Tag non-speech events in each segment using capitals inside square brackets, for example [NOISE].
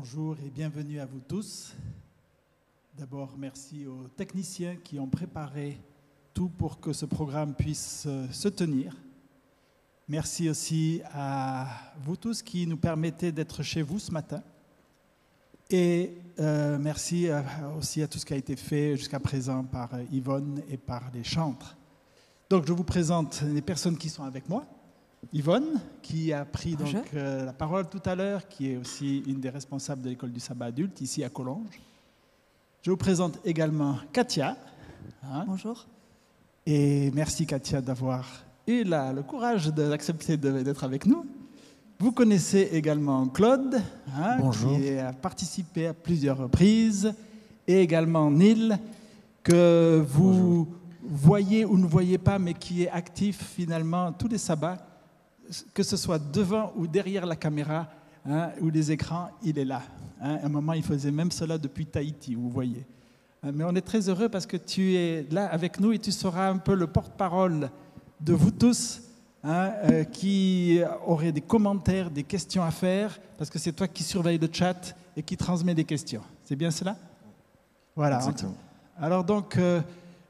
Bonjour et bienvenue à vous tous. D'abord, merci aux techniciens qui ont préparé tout pour que ce programme puisse euh, se tenir. Merci aussi à vous tous qui nous permettez d'être chez vous ce matin. Et euh, merci aussi à tout ce qui a été fait jusqu'à présent par euh, Yvonne et par les chantres. Donc, je vous présente les personnes qui sont avec moi. Yvonne, qui a pris donc euh, la parole tout à l'heure, qui est aussi une des responsables de l'école du sabbat adulte ici à Collonges. Je vous présente également Katia. hein, Bonjour. et merci Katia d'avoir eu la- le courage d'accepter d'être avec nous. Vous connaissez également Claude, hein, Bonjour. qui a participé à plusieurs reprises, et également Neil, que vous voyez ou ne voyez pas, mais qui est actif finalement tous les sabbats, que ce soit devant ou derrière la caméra hein, ou les écrans, il est là. hein. À un moment, il faisait même cela depuis Tahiti, vous voyez. Euh, Mais on est très heureux parce que tu es là avec nous et tu seras un peu le porte-parole de vous tous hein, euh, qui auraient des commentaires, des questions à faire, parce que c'est toi qui surveille le chat et qui transmet des questions. C'est bien cela? Voilà. Exactement. Alors donc, euh,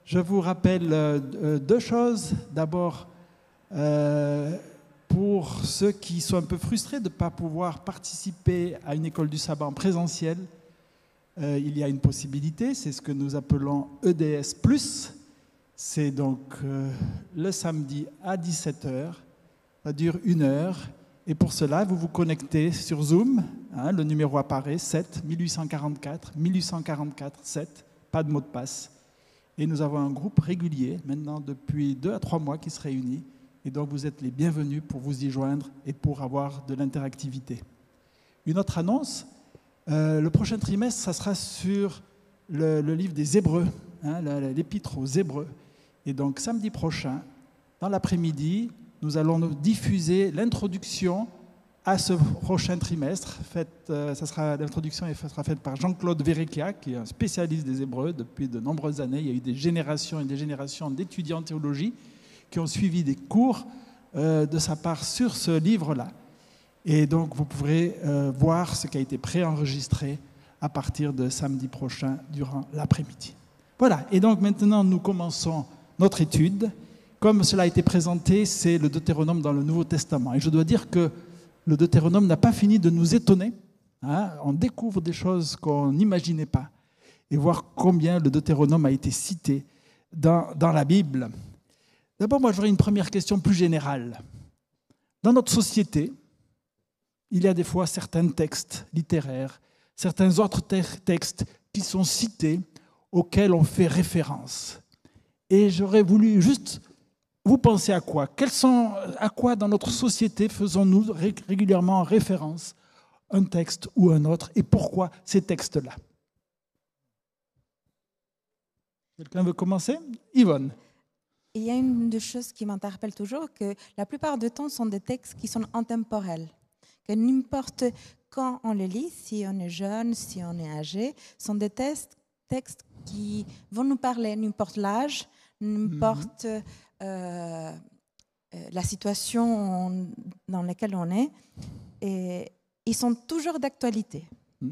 je vous rappelle euh, deux choses. D'abord, pour ceux qui sont un peu frustrés de ne pas pouvoir participer à une école du sabbat en présentiel, euh, il y a une possibilité, c'est ce que nous appelons EDS ⁇ C'est donc euh, le samedi à 17h, ça dure une heure, et pour cela, vous vous connectez sur Zoom, hein, le numéro apparaît, 7 1844 1844 7, pas de mot de passe. Et nous avons un groupe régulier, maintenant depuis deux à trois mois, qui se réunit. Et donc vous êtes les bienvenus pour vous y joindre et pour avoir de l'interactivité. Une autre annonce, euh, le prochain trimestre, ça sera sur le, livre des Hébreux, hein, l'épître aux Hébreux. Et donc samedi prochain, dans l'après-midi, nous allons diffuser l'introduction à ce prochain trimestre. Euh, l'introduction sera faite par Jean-Claude Verrecchia, qui est un spécialiste des Hébreux depuis de nombreuses années. Il y a eu des générations et des générations d'étudiants en théologie qui ont suivi des cours euh, de sa part sur ce livre-là. Et donc, vous pourrez euh, voir ce qui a été préenregistré à partir de samedi prochain durant l'après-midi. Voilà, et donc maintenant nous commençons notre étude. Comme cela a été présenté, c'est le Deutéronome dans le Nouveau Testament. Et je dois dire que le Deutéronome n'a pas fini de nous étonner. hein. On découvre des choses qu'on n'imaginait pas. Et voir combien le Deutéronome a été cité dans, dans la Bible. D'abord, moi, j'aurais une première question plus générale. Dans notre société, il y a des fois certains textes littéraires, certains autres te- textes qui sont cités, auxquels on fait référence. Et j'aurais voulu juste, vous pensez à quoi? Quels sont, À quoi dans notre société faisons-nous ré- régulièrement référence un texte ou un autre et pourquoi ces textes-là? Quelqu'un veut commencer? Yvonne. Il y a une des choses qui m'interpelle toujours, que la plupart du temps sont des textes qui sont intemporels. Que n'importe quand on les lit, si on est jeune, si on est âgé, sont des textes, textes qui vont nous parler, n'importe l'âge, n'importe euh, euh, la situation dans laquelle on est. Et ils sont toujours d'actualité.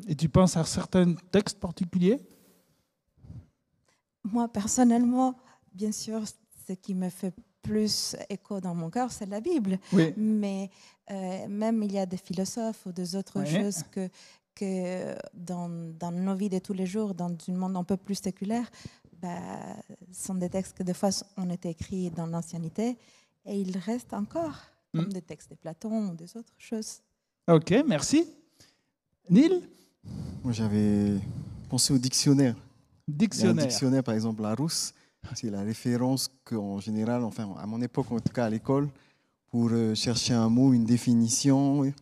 Et tu penses à certains textes particuliers? Moi, personnellement, bien sûr, ce qui me fait plus écho dans mon cœur, c'est la Bible. Oui. Mais euh, même il y a des philosophes ou des autres choses que, que dans, dans nos vies de tous les jours, dans un monde un peu plus séculaire, bah, sont des textes que des fois ont été écrits dans l'ancienneté et ils restent encore, comme Mm. des textes de Platon ou des autres choses. Ok, merci. Neil? Moi, j'avais pensé au dictionnaire. Il y a un Dictionnaire. dictionnaire, par exemple, Larousse. C'est la référence qu'en général, enfin, à mon époque, en tout cas à l'école, pour euh, chercher un mot, une définition. Et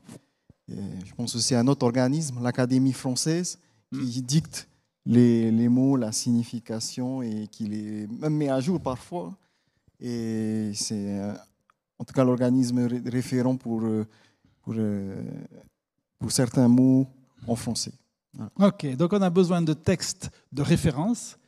je pense aussi à un autre organisme, l'Académie française, qui dicte les, les mots, la signification et qui les même met à jour parfois. Et c'est euh, en tout cas l'organisme ré- référent pour, pour, euh, pour certains mots en français. Ok, donc on a besoin de textes de référence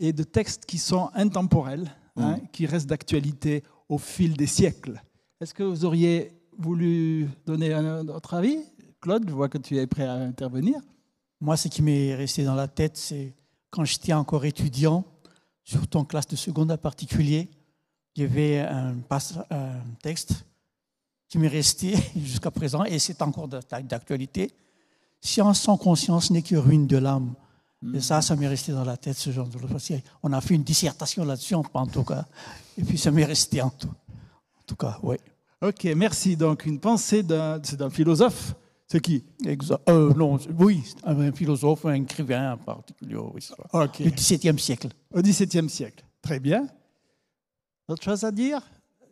et de textes qui sont intemporels, hein, Mm. qui restent d'actualité au fil des siècles. Est-ce que vous auriez voulu donner un autre avis? Claude, je vois que tu es prêt à intervenir. Moi, ce qui m'est resté dans la tête, c'est quand j'étais encore étudiant, surtout en classe de seconde en particulier, il y avait un, un texte qui m'est resté [LAUGHS] jusqu'à présent, et c'est encore d'actualité. Science sans conscience n'est que ruine de l'âme. Et ça, ça m'est resté dans la tête, ce genre de choses. On a fait une dissertation là-dessus, en tout cas. Et puis, ça m'est resté en tout, en tout cas, oui. Ok, merci. Donc, une pensée d'un philosophe. C'est qui? Exact. Euh, non, Oui, un philosophe, un écrivain en particulier. Oui, Ok. Du XVIIe siècle. Au XVIIe siècle. Très bien. Autre chose à dire,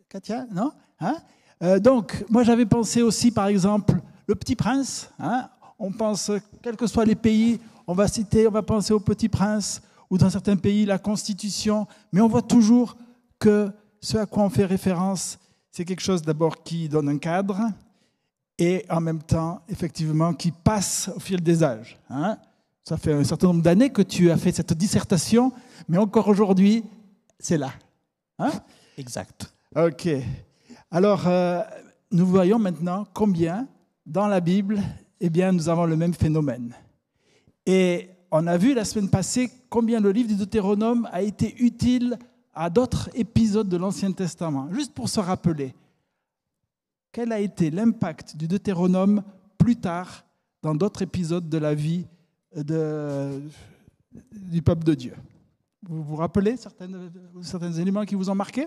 Katia? Non? Hein? Euh, Donc, moi, j'avais pensé aussi, par exemple, Le Petit Prince. Hein on pense, quels que soient les pays, on va citer, on va penser au Petit Prince, ou dans certains pays, la Constitution, mais on voit toujours que ce à quoi on fait référence, c'est quelque chose d'abord qui donne un cadre, et en même temps, effectivement, qui passe au fil des âges. Hein. Ça fait un certain nombre d'années que tu as fait cette dissertation, mais encore aujourd'hui, c'est là. Hein exact. Ok. Alors, euh, nous voyons maintenant combien, dans la Bible, eh bien, nous avons le même phénomène. Et on a vu la semaine passée combien le livre du Deutéronome a été utile à d'autres épisodes de l'Ancien Testament. Juste pour se rappeler, quel a été l'impact du Deutéronome plus tard dans d'autres épisodes de la vie de, du peuple de Dieu? Vous vous rappelez certains, certains éléments qui vous ont marqué?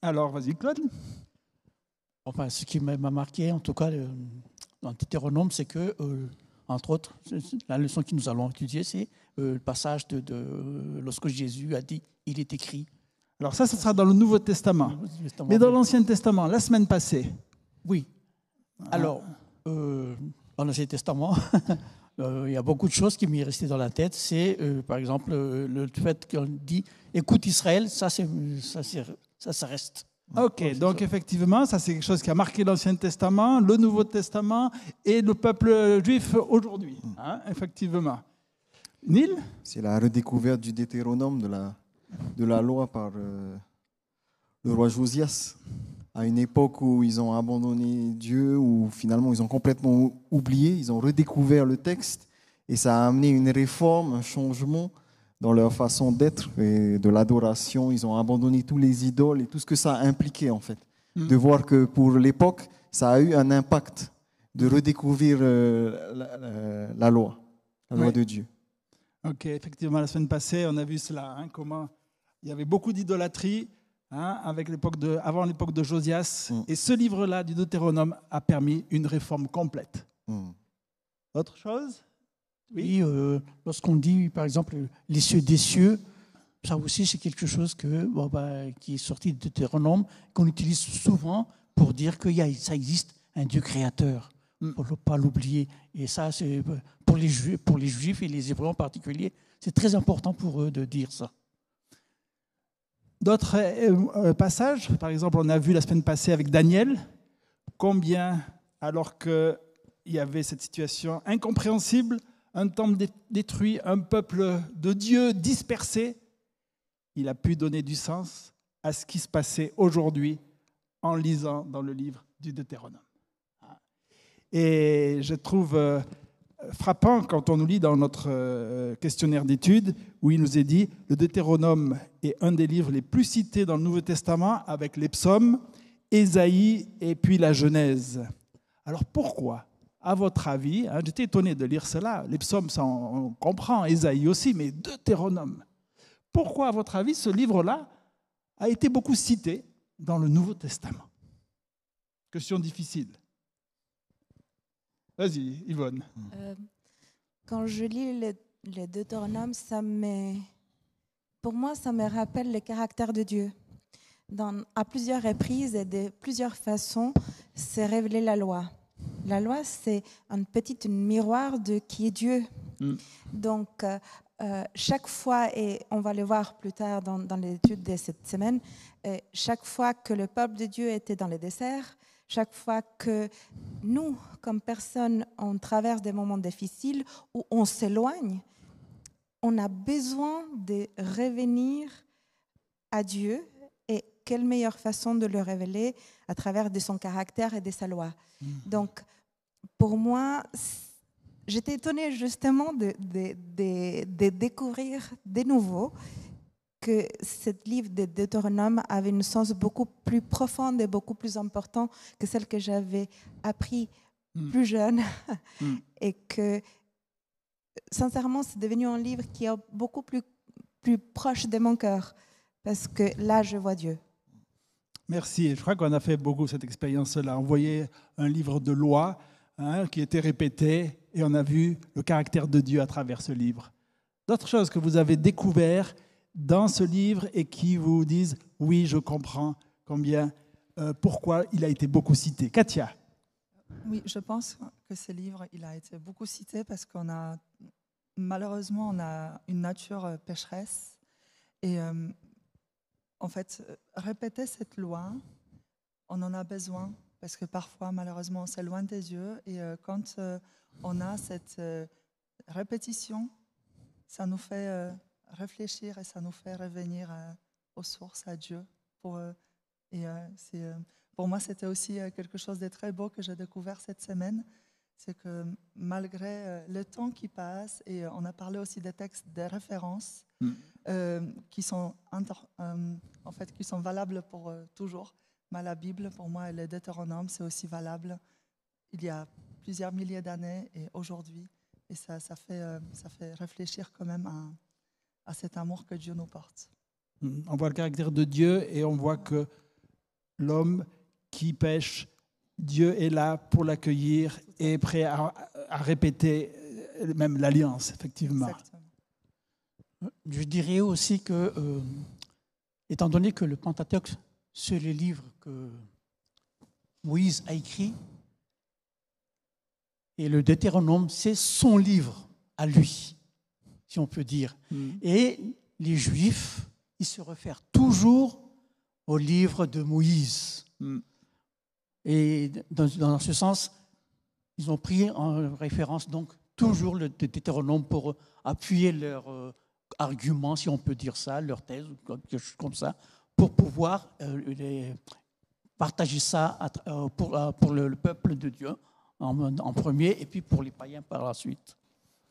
Alors, vas-y, Claude. Enfin, ce qui m'a marqué, en tout cas, dans le Deutéronome, c'est que, euh, entre autres, la leçon que nous allons étudier, c'est euh, le passage de, lorsque Jésus a dit Il est écrit. Alors, ça, ce sera dans le Nouveau Testament. Mais dans l'Ancien Testament, la semaine passée. Oui. Alors, euh, dans l'Ancien Testament, [LAUGHS] il y a beaucoup de choses qui m'y restées dans la tête. C'est, par exemple, le fait qu'on dit Écoute Israël, ça, ça, ça, ça reste. Ok, donc effectivement, ça c'est quelque chose qui a marqué l'Ancien Testament, le Nouveau Testament et le peuple juif aujourd'hui, hein, effectivement. Neil C'est la redécouverte du Deutéronome, de la, de la loi par euh, le roi Josias, à une époque où ils ont abandonné Dieu, où finalement ils ont complètement oublié, ils ont redécouvert le texte, et ça a amené une réforme, un changement dans leur façon d'être et de l'adoration. Ils ont abandonné tous les idoles et tout ce que ça a impliqué, en fait. Hmm. De voir que pour l'époque, ça a eu un impact de redécouvrir euh, la, loi, la loi de Dieu. Ok, effectivement, la semaine passée, on a vu cela, hein, comment il y avait beaucoup d'idolâtrie hein, avec l'époque de, avant l'époque de Josias. Hmm. Et ce livre-là du Deutéronome a permis une réforme complète. Hmm. Autre chose? Oui, euh, lorsqu'on dit, par exemple, les cieux des cieux, ça aussi, c'est quelque chose que, bah, qui est sorti de Deutéronome, qu'on utilise souvent pour dire que ça existe un Dieu créateur, mm. pour ne pas l'oublier. Et ça, c'est pour les, juifs, pour les Juifs et les Hébreux en particulier, c'est très important pour eux de dire ça. D'autres euh, euh, passages, par exemple, on a vu la semaine passée avec Daniel, combien, alors qu'il y avait cette situation incompréhensible, un temple détruit, un peuple de Dieu dispersé, il a pu donner du sens à ce qui se passait aujourd'hui en lisant dans le livre du Deutéronome. Et je trouve euh, frappant quand on nous lit dans notre euh, questionnaire d'études où il nous est dit le Deutéronome est un des livres les plus cités dans le Nouveau Testament avec les psaumes, Ésaïe et puis la Genèse. Alors pourquoi à votre avis, hein, j'étais étonné de lire cela, les psaumes, ça on, comprend, Ésaïe aussi, mais Deutéronome. Pourquoi, à votre avis, ce livre-là a été beaucoup cité dans le Nouveau Testament? Question difficile. Vas-y, Yvonne. Euh, quand je lis le, le Deutéronome, ça me, pour moi, ça me rappelle le caractère de Dieu. À plusieurs reprises et de plusieurs façons, c'est révélé la loi. La loi, c'est un petit miroir de qui est Dieu. Mm. Donc, euh, euh, chaque fois, et on va le voir plus tard dans, l'étude de cette semaine, euh, chaque fois que le peuple de Dieu était dans le désert, chaque fois que nous, comme personnes, on traverse des moments difficiles où on s'éloigne, on a besoin de revenir à Dieu et quelle meilleure façon de le révéler à travers de son caractère et de sa loi. Donc, pour moi, j'étais étonnée justement de, de- de- de découvrir de nouveau que ce livre de Deutéronome avait une sens beaucoup plus profonde et beaucoup plus important que celle que j'avais appris Mm. plus jeune. [LAUGHS] Mm. et que, sincèrement, c'est devenu un livre qui est beaucoup plus, plus proche de mon cœur. Parce que là, je vois Dieu. Merci. Je crois qu'on a fait beaucoup cette expérience-là. On voyait un livre de loi hein, qui était répété et on a vu le caractère de Dieu à travers ce livre. D'autres choses que vous avez découvert dans ce livre et qui vous disent oui, je comprends combien, euh, pourquoi il a été beaucoup cité. Katia. Oui, je pense que ce livre, il a été beaucoup cité parce qu'on a, malheureusement, on a une nature euh, pécheresse. Et euh, en fait, répéter cette loi, on en a besoin parce que parfois, malheureusement, on s'éloigne des yeux. Et euh, quand euh, on a cette euh, répétition, ça nous fait réfléchir et ça nous fait revenir aux sources, à Dieu. Pour, et pour moi, c'était aussi quelque chose de très beau que j'ai découvert cette semaine. C'est que malgré le temps qui passe, et on a parlé aussi des textes, des références Mm. qui, sont en fait, qui sont valables pour toujours. Mais la Bible, pour moi, et le Deutéronome, c'est aussi valable il y a plusieurs milliers d'années et aujourd'hui. Et ça, ça, fait, euh, ça fait réfléchir quand même à, à cet amour que Dieu nous porte. On voit le caractère de Dieu et on voit que l'homme qui pêche, Dieu est là pour l'accueillir et est prêt à, à répéter euh, même l'alliance, effectivement. Exactement. Je dirais aussi que, euh, étant donné que le Pentateuque, c'est le livre que Moïse a écrit, et le Deutéronome, c'est son livre à lui, si on peut dire. Mm. Et les Juifs, ils se réfèrent toujours au livre de Moïse. Mm. Et dans, dans ce sens, ils ont pris en référence donc toujours le Deutéronome pour appuyer leur euh, argument, si on peut dire ça, leur thèse quelque chose comme ça, pour pouvoir euh, partager ça euh, pour, euh, le, le peuple de Dieu en, premier et puis pour les païens par la suite.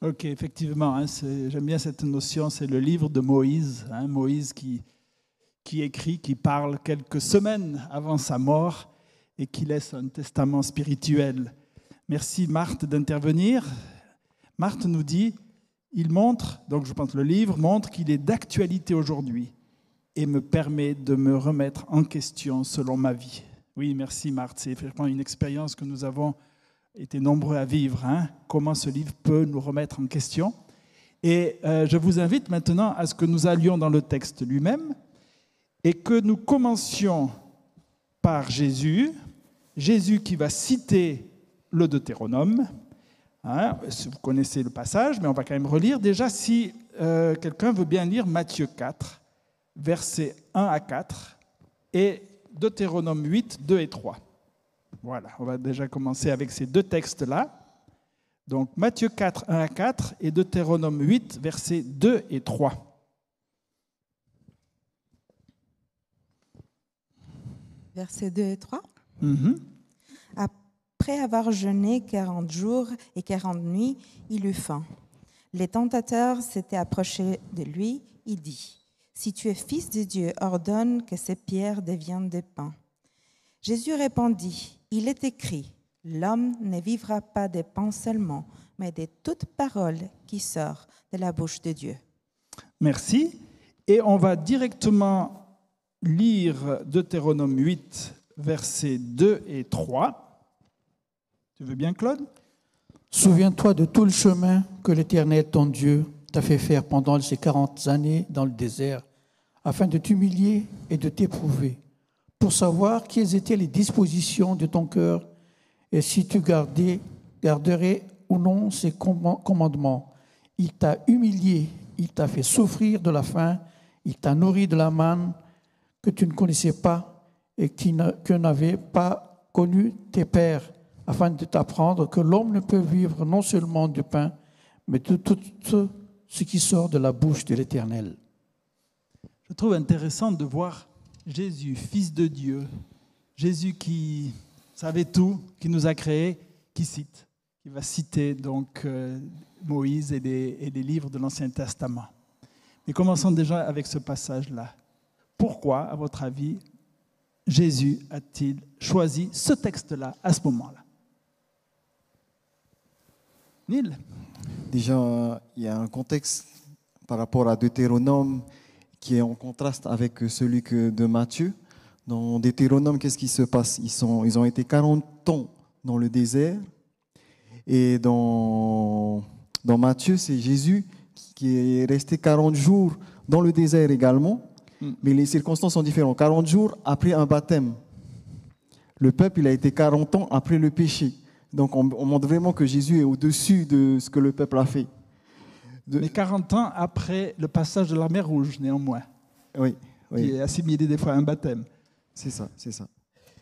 Ok, effectivement, hein, j'aime bien cette notion, c'est le livre de Moïse, hein, Moïse qui, écrit, qui parle quelques semaines avant sa mort et qui laisse un testament spirituel. Merci Marthe d'intervenir. Marthe nous dit, il montre, donc je pense le livre montre qu'il est d'actualité aujourd'hui et me permet de me remettre en question selon ma vie. Oui, merci Marthe, c'est vraiment une expérience que nous avons été nombreux à vivre, hein, comment ce livre peut nous remettre en question. Et euh, je vous invite maintenant à ce que nous allions dans le texte lui-même et que nous commencions par Jésus, Jésus qui va citer le Deutéronome. Hein, vous connaissez le passage, mais on va quand même relire. Déjà, si euh, quelqu'un veut bien lire Matthieu 4, versets 1 à 4, et Deutéronome 8, 2 et 3. Voilà, on va déjà commencer avec ces deux textes-là. Donc Matthieu 4, 1 à 4 et Deutéronome 8, versets 2 et 3. Versets 2 et 3. Mhm. Après avoir jeûné 40 jours et 40 nuits, il eut faim. Les tentateurs s'étaient approchés de lui. Il dit, Si tu es fils de Dieu, ordonne que ces pierres deviennent des pains. Jésus répondit, Il est écrit, L'homme ne vivra pas de pain seulement, mais de toute parole qui sort de la bouche de Dieu. Merci. Et on va directement lire Deutéronome 8, versets 2 et 3. Tu veux bien, Claude? Souviens-toi de tout le chemin que l'Éternel, ton Dieu, t'a fait faire pendant ces quarante années dans le désert, afin de t'humilier et de t'éprouver, pour savoir quelles étaient les dispositions de ton cœur et si tu gardais, garderais ou non ses command- commandements. Il t'a humilié, il t'a fait souffrir de la faim, il t'a nourri de la manne que tu ne connaissais pas et qui que n'avaient pas connu tes pères, afin de t'apprendre que l'homme ne peut vivre non seulement du pain, mais de tout ce qui sort de la bouche de l'Éternel. Je trouve intéressant de voir Jésus, Fils de Dieu, Jésus qui savait tout, qui nous a créés, qui cite, qui va citer donc euh, Moïse et les, livres de l'Ancien Testament. Mais commençons déjà avec ce passage-là. Pourquoi, à votre avis, Jésus a-t-il choisi ce texte-là à ce moment-là? Neil Déjà, il y a un contexte par rapport à Deutéronome qui est en contraste avec celui que de Matthieu. Dans Deutéronome, qu'est-ce qui se passe? Ils, sont, ils ont été 40 ans dans le désert. Et dans, dans Matthieu, c'est Jésus qui est resté 40 jours dans le désert également. Mais les circonstances sont différentes. 40 jours après un baptême. Le peuple, il a été 40 ans après le péché. Donc on, on montre vraiment que Jésus est au-dessus de ce que le peuple a fait. De- Mais 40 ans après le passage de la mer Rouge, néanmoins, Oui, oui. qui est assimilé des fois à un baptême. C'est ça, c'est ça.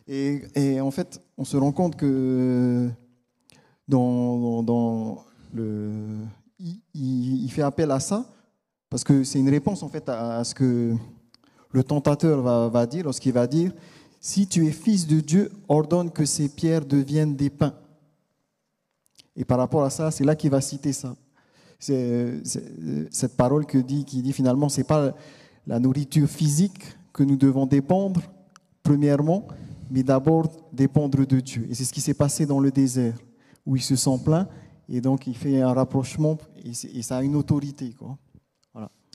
Et, et en fait, on se rend compte que dans, dans- dans le, il, fait appel à ça parce que c'est une réponse en fait à, à ce que le tentateur va, va dire lorsqu'il va dire si tu es fils de Dieu, ordonne que ces pierres deviennent des pains. Et par rapport à ça, c'est là qu'il va citer ça. C'est cette parole qui dit finalement, c'est pas la nourriture physique que nous devons dépendre, premièrement, mais d'abord dépendre de Dieu. Et c'est ce qui s'est passé dans le désert, où il se sent plein, et donc il fait un rapprochement, et, ça a une autorité. Quoi.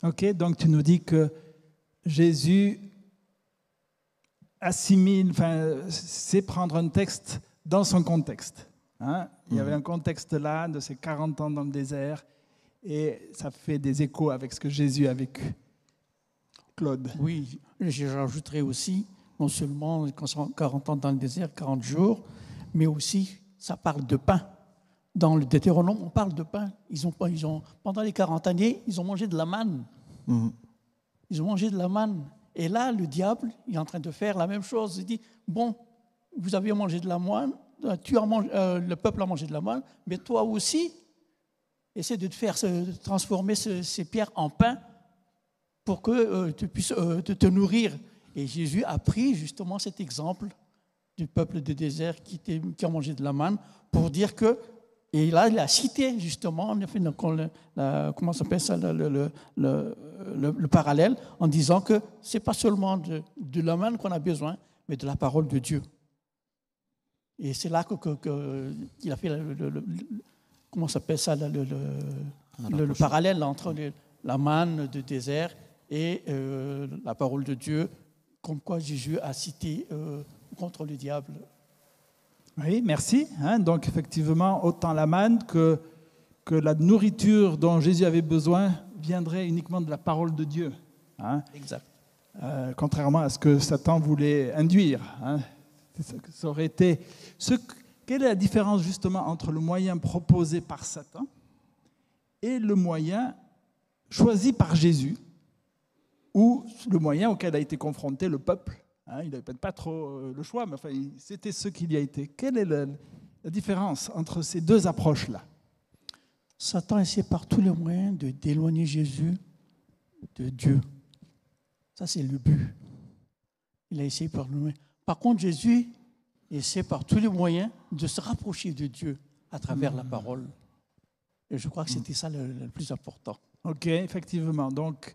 Ok, donc tu nous dis que Jésus assimile, c'est prendre un texte dans son contexte. Hein. Il y avait un contexte là de ces 40 ans dans le désert et ça fait des échos avec ce que Jésus a vécu. Claude. Oui, je rajouterai aussi, non seulement quand sont 40 ans dans le désert, 40 jours, mais aussi ça parle de pain. Dans le Deutéronome, on parle de pain. Ils ont, ils ont, pendant les 40 années, ils ont mangé de la manne. Mhm. Ils ont mangé de la manne. Et là, le diable il est en train de faire la même chose. Il dit, bon, vous avez mangé de la manne, euh, tu as euh, le peuple a mangé de la manne, mais toi aussi, essaie de te faire transformer ce- ces pierres en pain pour que euh, tu puisses euh, te, nourrir. Et Jésus a pris justement cet exemple du peuple de désert qui, a mangé de la manne pour dire que, et là il a cité justement, comment s'appelle ça, le, le- le- le- le- le parallèle, en disant que c'est pas seulement de la manne qu'on a besoin, mais de la parole de Dieu. Et c'est là qu'il que, que- qu'il a fait le, le- le- le- comment s'appelle ça, le, le- le- le- le parallèle entre la manne du désert et euh, la parole de Dieu, comme quoi Jésus a cité euh, contre le diable. Oui, merci. hein. donc effectivement, autant la manne que, que la nourriture dont Jésus avait besoin viendrait uniquement de la parole de Dieu. hein. Exact. Euh, contrairement à ce que Satan voulait induire. hein. Ça- aurait été. Quelle est la différence justement entre le moyen proposé par Satan et le moyen choisi par Jésus, ou le moyen auquel a été confronté le peuple? Hein, Il n'avait peut-être pas trop euh, le choix, mais enfin, c'était ce qu'il y a été. Quelle est la, différence entre ces deux approches-là? Satan essaie par tous les moyens de d'éloigner Jésus de Dieu. Ça, c'est le but. Il a essayé par moyen. Par contre, Jésus essaie par tous les moyens de se rapprocher de Dieu à travers la parole. Et je crois que c'était ça le, le plus important. Ok, effectivement. Donc,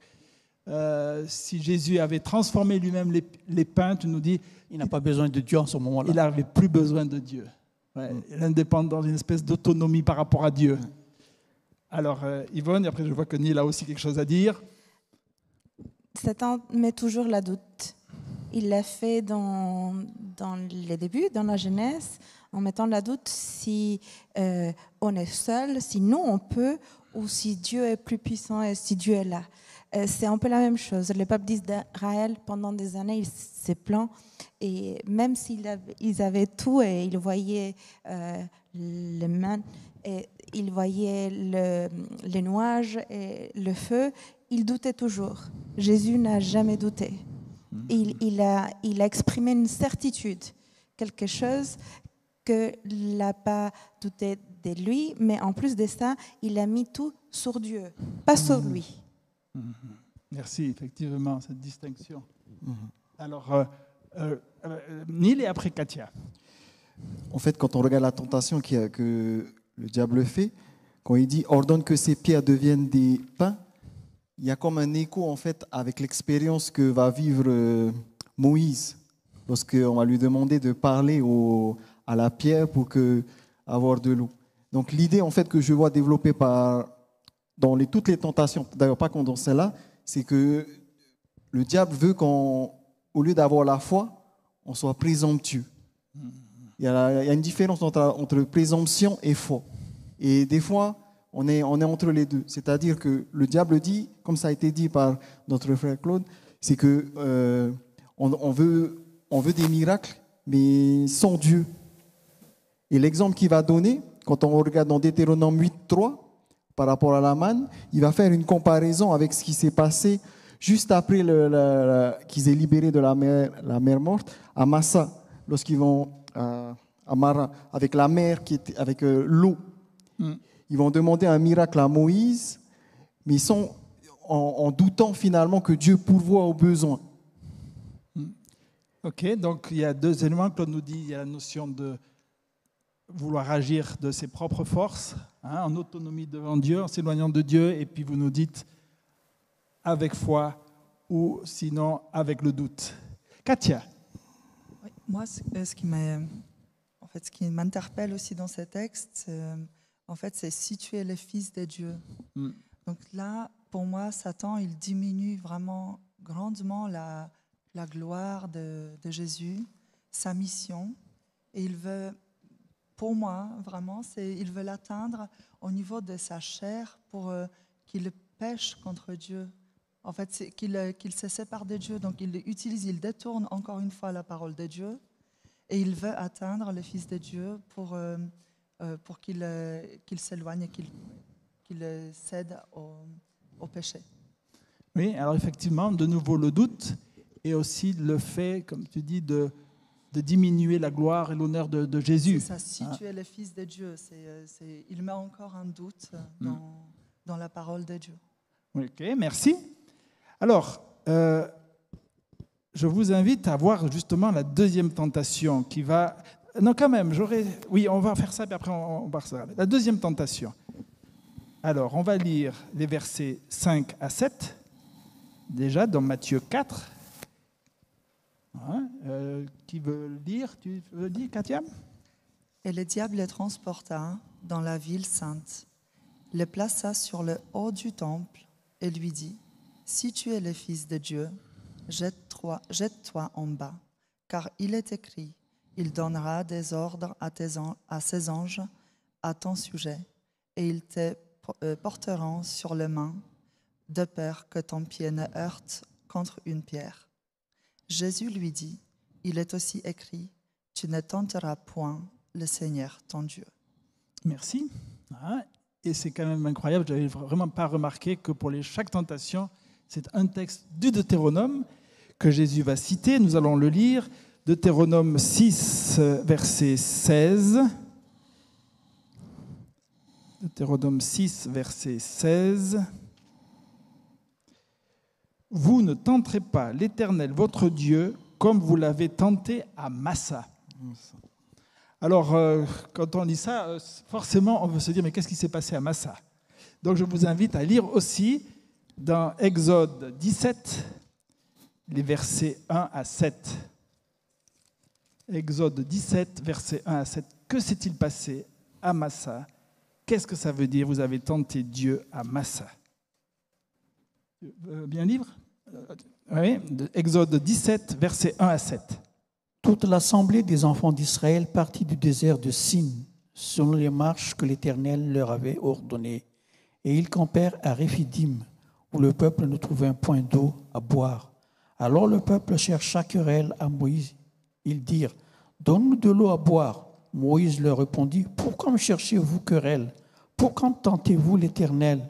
euh, si Jésus avait transformé lui-même les, les pains, tu nous dis, Il n'a pas besoin de Dieu en ce moment-là. il n'avait plus besoin de Dieu. Ouais, L'indépendance, une espèce d'autonomie par rapport à Dieu. Alors, euh, Yvonne, et après je vois que Neil a aussi quelque chose à dire. Satan met toujours la doute. Il l'a fait dans, les débuts, dans la jeunesse, en mettant la doute si euh, on est seul, si nous on peut, ou si Dieu est plus puissant et si Dieu est là. Euh, c'est un peu la même chose. Le peuple d'Israël, pendant des années, il s'est plaint. Et même s'ils avaient, tout et ils voyaient euh, les mains, et ils voyaient le, les nuages et le feu, ils doutaient toujours. Jésus n'a jamais douté. Il, il a, il a exprimé une certitude, quelque chose que n'a pas douté de lui, mais en plus de ça, il a mis tout sur Dieu, pas sur lui. Merci, effectivement, cette distinction. Alors, euh, euh, euh, Neil et après Katia. En fait, quand on regarde la tentation qui que le diable fait, quand il dit ordonne que ces pierres deviennent des pains, il y a comme un écho en fait avec l'expérience que va vivre euh, Moïse lorsqu'on va lui demander de parler au- à la pierre pour que avoir de l'eau. Donc l'idée en fait que je vois développée dans toutes les tentations, d'ailleurs pas qu'on dans celle-là, c'est que le diable veut qu'au lieu d'avoir la foi, on soit présomptueux. Il y, a, il y a une différence entre, entre présomption et foi. Et des fois, on est, on est entre les deux. C'est-à-dire que le diable dit, comme ça a été dit par notre frère Claude, c'est que euh, on, on veut, on veut des miracles, mais sans Dieu. Et l'exemple qu'il va donner, quand on regarde dans Deutéronome 8.3, par rapport à la manne, il va faire une comparaison avec ce qui s'est passé juste après qu'ils aient libéré de la mer, la mer morte à Massa, lorsqu'ils vont à, à Mara, avec la mer, qui était, avec euh, l'eau. Ils vont demander un miracle à Moïse, mais ils sont en, en doutant finalement que Dieu pourvoit aux besoins. Ok, donc il y a deux éléments. Claude nous dit il y a la notion de vouloir agir de ses propres forces, hein, en autonomie devant Dieu, en s'éloignant de Dieu, et puis vous nous dites avec foi ou sinon avec le doute. Katia, Oui, moi, ce euh, ce qui m'a- en fait, ce qui m'interpelle aussi dans ces textes, c'est, euh, en fait, c'est si tu es le fils de Dieu. Mm. Donc là, pour moi, Satan, il diminue vraiment grandement la, gloire de, Jésus, sa mission, et il veut, pour moi, vraiment, il veut l'atteindre au niveau de sa chair pour euh, qu'il pêche contre Dieu. En fait, qu'il euh, qu'il se sépare de Dieu, donc il utilise, il détourne encore une fois la parole de Dieu, et il veut atteindre le Fils de Dieu pour, euh, pour qu'il qu'il s'éloigne et qu'il qu'il cède au, au péché. oui, alors effectivement, de nouveau le doute et aussi le fait, comme tu dis, de, de diminuer la gloire et l'honneur de, Jésus. ça, si Ah. tu es le Fils de Dieu, c'est, euh, il met encore un doute euh, dans, dans la parole de Dieu. Ok, merci. Alors, euh, je vous invite à voir justement la deuxième tentation qui va... Non, quand même, j'aurais... Oui, on va faire ça, puis après on, on va ça. La deuxième tentation. Alors, on va lire les versets 5 à 7, déjà dans Matthieu 4. Hein, euh, qui veut lire Tu veux dire, Katia? Et le diable le transporta dans la ville sainte, le plaça sur le haut du temple et lui dit, Si tu es le Fils de Dieu, jette-toi jette-toi en bas, car il est écrit, il donnera des ordres à, ses anges à ton sujet, et ils te porteront sur les mains, de peur que ton pied ne heurte contre une pierre. Jésus lui dit, Il est aussi écrit, Tu ne tenteras point le Seigneur ton Dieu. Merci. Hein, Et c'est quand même incroyable, je n'avais vraiment pas remarqué que pour les, chaque tentation, c'est un texte du Deutéronome que Jésus va citer. Nous allons le lire. Deutéronome 6, euh, verset 16. Deutéronome 6, verset 16. Vous ne tenterez pas l'Éternel, votre Dieu, comme vous l'avez tenté à Massa. Alors, euh, quand on lit ça, euh, forcément, on veut se dire, mais qu'est-ce qui s'est passé à Massa? Donc, je vous invite à lire aussi dans Exode 17, les versets 1 à 7. Exode 17, versets 1 à 7. Que s'est-il passé à Massa? Qu'est-ce que ça veut dire Vous avez tenté Dieu à Massa? Euh, Bien livre? Oui, de- Exode 17, versets 1 à 7. Toute l'assemblée des enfants d'Israël partit du désert de Sin, selon les marches que l'Éternel leur avait ordonnées. Et ils campèrent à Réphidim, où le peuple ne trouvait un point d'eau à boire. Alors le peuple chercha querelle à Moïse. Ils dirent, Donne-nous de l'eau à boire. Moïse leur répondit, Pourquoi me cherchez-vous querelle? Pourquoi tentez-vous l'Éternel?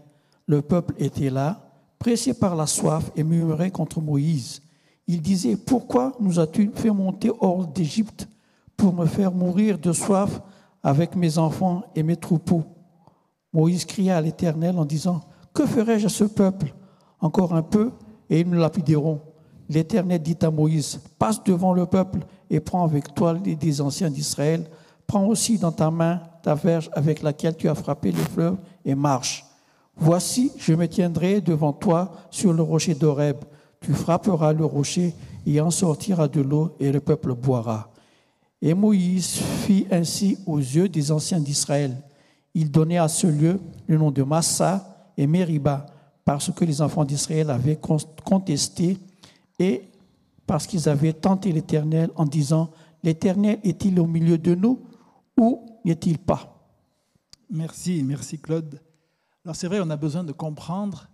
Le peuple était là, pressé par la soif, et murmurait contre Moïse. Il disait, Pourquoi nous as-tu fait monter hors d'Égypte pour me faire mourir de soif avec mes enfants et mes troupeaux? Moïse cria à l'Éternel en disant, Que ferai-je à ce peuple? Encore un peu, et ils me lapideront. L'Éternel dit à Moïse, passe devant le peuple et prends avec toi les des anciens d'Israël. Prends aussi dans ta main ta verge avec laquelle tu as frappé le fleuve et marche. Voici, je me tiendrai devant toi sur le rocher d'Oreb. Tu frapperas le rocher et en sortira de l'eau et le peuple boira. Et Moïse fit ainsi aux yeux des anciens d'Israël. Il donnait à ce lieu le nom de Massa et Meriba, parce que les enfants d'Israël avaient contesté et parce qu'ils avaient tenté l'Éternel en disant, l'Éternel est-il au milieu de nous? Ou n'est-il pas? Merci, merci Claude. Alors c'est vrai, on a besoin de comprendre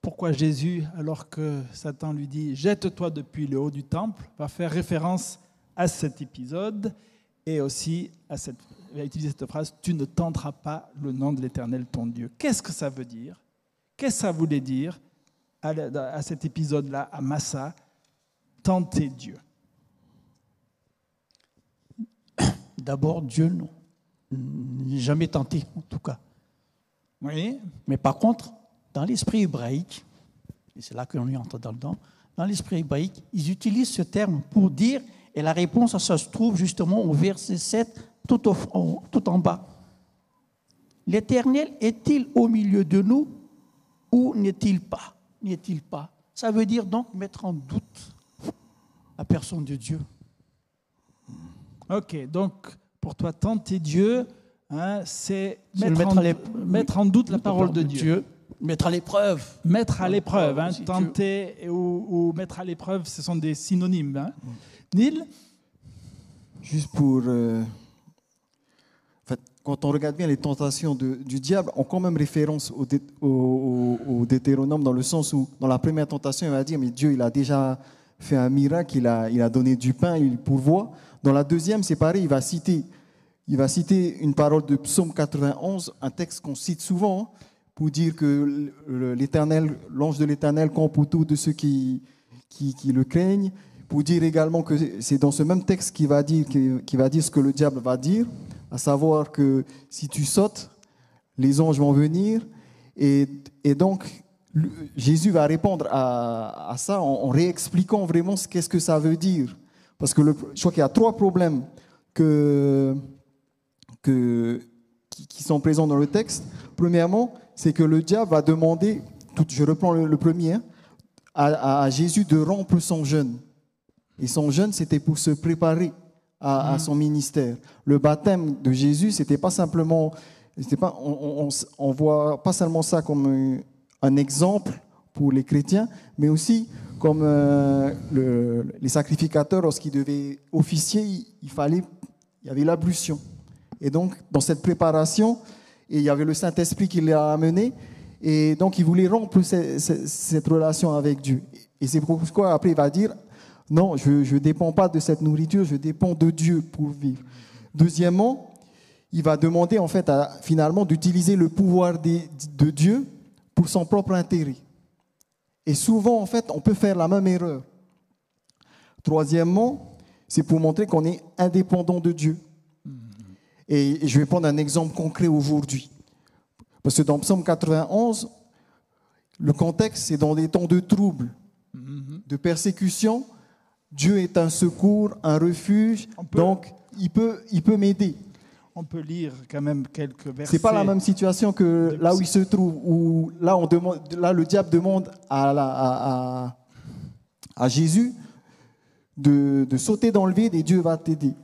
pourquoi Jésus, alors que Satan lui dit Jette-toi depuis le haut du temple, va faire référence à cet épisode et aussi à cette, utiliser cette phrase Tu ne tenteras pas le nom de l'Éternel ton Dieu. Qu'est-ce que ça veut dire? Qu'est-ce que ça voulait dire à cet épisode-là, à Massa Tenter Dieu. D'abord, Dieu, non. Jamais tenté, en tout cas. Oui. Mais par contre, dans l'esprit hébraïque, et c'est là qu'on y entre dans le temps, dans l'esprit hébraïque, ils utilisent ce terme pour dire, et la réponse à ça se trouve justement au verset 7, tout, au, tout en bas. L'Éternel est-il au milieu de nous ou n'est-il pas? N'est-il pas? Ça veut dire donc mettre en doute la personne de Dieu. Ok, donc pour toi, tenter Dieu, hein, c'est mettre, en, doute la parole de Dieu. Mettre à l'épreuve. Mettre à l'épreuve. Hein, tenter ou, mettre à l'épreuve, ce sont des synonymes. Hein. Neil? Juste pour. Euh, quand on regarde bien les tentations du diable, ont quand même référence au, au, au, Deutéronome dans le sens où, dans la première tentation, il va dire Mais Dieu, il a déjà fait un miracle, il a, il a donné du pain, il pourvoit. Dans la deuxième, c'est pareil, il va citer, il va citer une parole de Psaume 91, un texte qu'on cite souvent, hein, pour dire que l'Éternel, l'ange de l'Éternel campe autour de ceux qui, qui, le craignent, pour dire également que c'est dans ce même texte qu'il va dire, qui va dire ce que le diable va dire, à savoir que si tu sautes, les anges vont venir, et, et donc Jésus va répondre à, ça en, réexpliquant vraiment ce qu'est-ce que ça veut dire. Parce que le, je crois qu'il y a trois problèmes que, que, qui, sont présents dans le texte. Premièrement, c'est que le diable va demander, tout, je reprends le, premier, hein, à, Jésus de rompre son jeûne. Et son jeûne, c'était pour se préparer à, à, son ministère. Le baptême de Jésus, c'était pas simplement, pas, on, on, voit pas seulement ça comme un exemple pour les chrétiens, mais aussi comme euh, le, les sacrificateurs, lorsqu'ils devaient officier, il, fallait, il y avait l'ablution. Et donc, dans cette préparation, il y avait le Saint-Esprit qui l'a amené, et donc il voulait rompre cette, relation avec Dieu. Et c'est pourquoi après il va dire, non, je ne dépends pas de cette nourriture, je dépends de Dieu pour vivre. Deuxièmement, il va demander en fait finalement d'utiliser le pouvoir de Dieu pour son propre intérêt. Et souvent, en fait, on peut faire la même erreur. Troisièmement, c'est pour montrer qu'on est indépendant de Dieu. Et je vais prendre un exemple concret aujourd'hui. Parce que dans Psaume 91, le contexte, c'est dans des temps de trouble, de persécution. Dieu est un secours, un refuge, donc il peut, il peut m'aider on peut lire quand même quelques versets. C'est pas la même situation que là où il se trouve, où là, on demande, là le diable demande à, à, Jésus de, sauter dans le vide et Dieu va t'aider.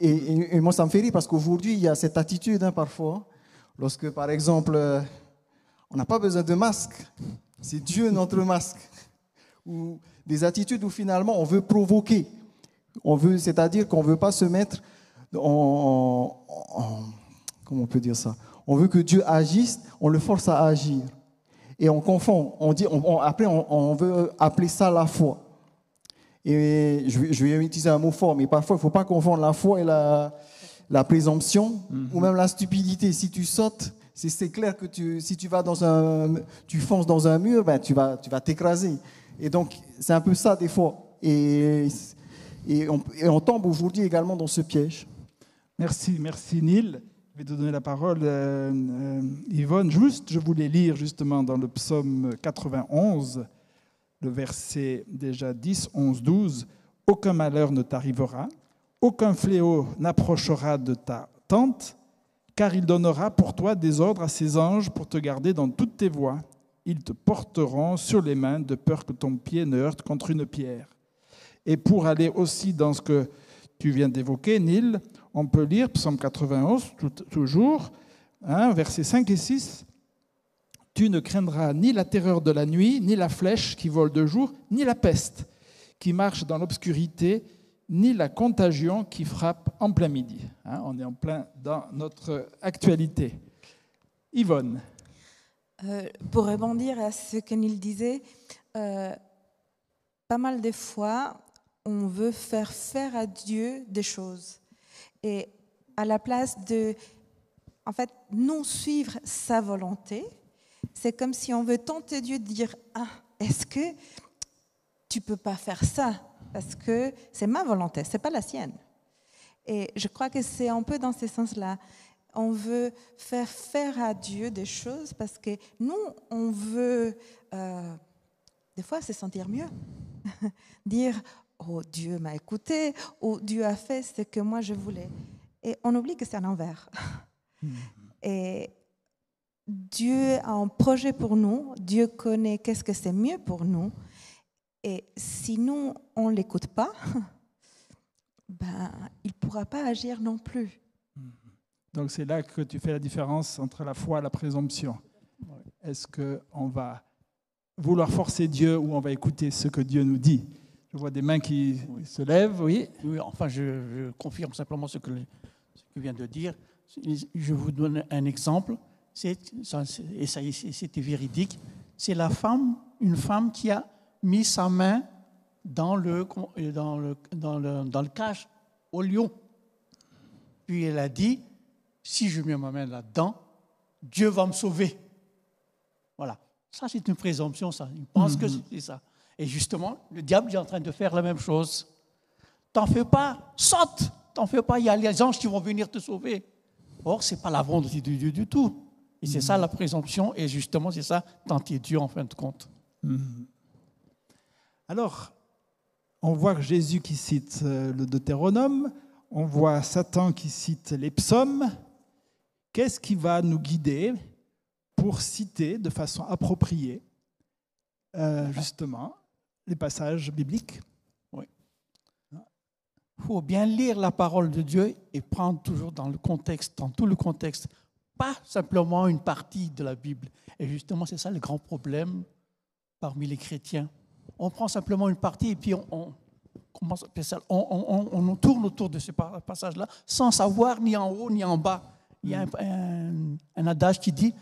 Et, moi, ça me fait rire parce qu'aujourd'hui, il y a cette attitude hein, parfois, lorsque par exemple, euh, on n'a pas besoin de masque, c'est Dieu notre masque. Ou des attitudes où finalement on veut provoquer. On veut, c'est-à-dire qu'on ne veut pas se mettre on, comment on peut dire ça? On veut que Dieu agisse, on le force à agir. Et on confond, on dit, après on, veut appeler ça la foi. Et je, vais utiliser un mot fort, mais parfois il ne faut pas confondre la foi et la, présomption, ou même la stupidité. Si tu sautes, c'est clair que si tu vas dans un, tu fonces dans un mur, ben tu vas, tu vas t'écraser. Et donc c'est un peu ça des fois. Et, et on tombe aujourd'hui également dans ce piège. Merci, merci Neil. Je vais te donner la parole, euh, euh, Yvonne. Juste, je voulais lire justement dans le psaume 91, le verset déjà 10, 11, 12, Aucun malheur ne t'arrivera, aucun fléau n'approchera de ta tente, car il donnera pour toi des ordres à ses anges pour te garder dans toutes tes voies. Ils te porteront sur les mains de peur que ton pied ne heurte contre une pierre. Et pour aller aussi dans ce que tu viens d'évoquer, Nil, on peut lire Psaume 91, tout- toujours, hein, versets 5 et 6. Tu ne craindras ni la terreur de la nuit, ni la flèche qui vole de jour, ni la peste qui marche dans l'obscurité, ni la contagion qui frappe en plein midi. Hein, on est en plein dans notre actualité. Yvonne, Euh, pour rebondir à ce que Neil disait, euh, pas mal de fois, on veut faire faire à Dieu des choses. Et à la place de, en fait, non suivre sa volonté, c'est comme si on veut tenter Dieu de dire, ah, est-ce que tu peux pas faire ça? Parce que c'est ma volonté, c'est pas la sienne. Et je crois que c'est un peu dans ce sens-là. On veut faire faire à Dieu des choses parce que nous, on veut euh, des fois se sentir mieux. [LAUGHS] Dire, oh Dieu m'a écouté, ou Dieu a fait ce que moi je voulais. Et on oublie que c'est à l'envers. Et Dieu a un projet pour nous, Dieu connaît qu'est-ce que c'est mieux pour nous. Et si nous, on ne l'écoute pas, [LAUGHS] ben, il ne pourra pas agir non plus. donc c'est là que tu fais la différence entre la foi et la présomption. Est-ce qu'on va vouloir forcer Dieu ou on va écouter ce que Dieu nous dit? Je vois des mains qui se lèvent, oui. Oui, enfin, je, je confirme simplement ce que, ce que vient de dire. Je vous donne un exemple, c'est, et ça, c'était véridique. C'est la femme, une femme qui a mis sa main dans le, dans le, dans le, dans le cage au lion. Puis elle a dit, si je mets ma main là-dedans, Dieu va me sauver. Voilà. Ça, c'est une présomption, ça. Il pense que c'est ça. Et justement, le diable est en train de faire la même chose. T'en fais pas, saute. T'en fais pas, il y a les anges qui vont venir te sauver. Or, c'est pas la volonté de Dieu du tout. Et c'est ça la présomption, et justement, c'est ça, tenter Dieu en fin de compte. Alors, on voit Jésus qui cite euh, le Deutéronome, on voit Satan qui cite les psaumes. Qu'est-ce qui va nous guider pour citer de façon appropriée, euh, justement, les passages bibliques Il faut bien lire la parole de Dieu et prendre toujours dans le contexte, dans tout le contexte, pas simplement une partie de la Bible. Et justement, c'est ça le grand problème parmi les chrétiens. On prend simplement une partie et puis on, on commence, on, on- on- on tourne autour de ce pa- passage-là sans savoir ni en haut ni en bas. Il y a un, un- un adage qui dit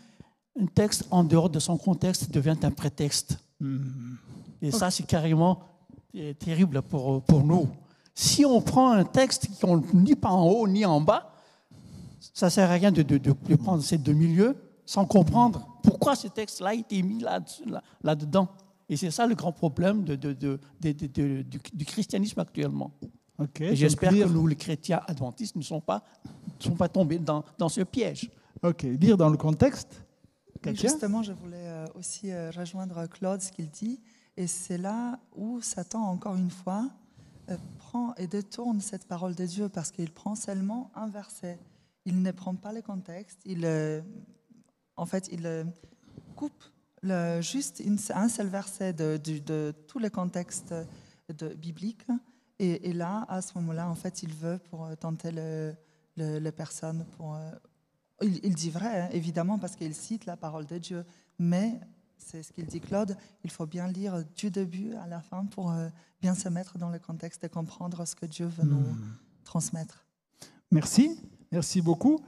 un texte en dehors de son contexte devient un prétexte. Et ça, c'est carrément euh, terrible pour, pour nous. Si on prend un texte qu'on lit pas en haut ni en bas, ça ne sert à rien de, de- de- de prendre ces deux milieux sans comprendre pourquoi ce texte-là a été mis là- là- là-dedans. Et c'est ça le grand problème de- de- de- de- de- de- du, du christianisme actuellement. Ok. Et donc j'espère que nous, les chrétiens adventistes, ne sont pas, ne sont pas tombés dans, dans ce piège. Ok, lire dans le contexte. Justement, je voulais euh, aussi euh, rejoindre Claude, ce qu'il dit. Et c'est là où Satan, encore une fois, euh, prend et détourne cette parole de Dieu parce qu'il prend seulement un verset. Il ne prend pas le contexte. Il, euh, en fait, il euh, coupe juste un seul verset de, de- de tout le contexte de, biblique. Et, là, à ce moment-là, en fait, il veut pour tenter le, le, les personnes il dit vrai, hein, évidemment, parce qu'il cite la parole de Dieu. Mais, c'est ce qu'il dit Claude, il faut bien lire du début à la fin pour euh, bien se mettre dans le contexte et comprendre ce que Dieu veut nous transmettre. Merci, merci beaucoup.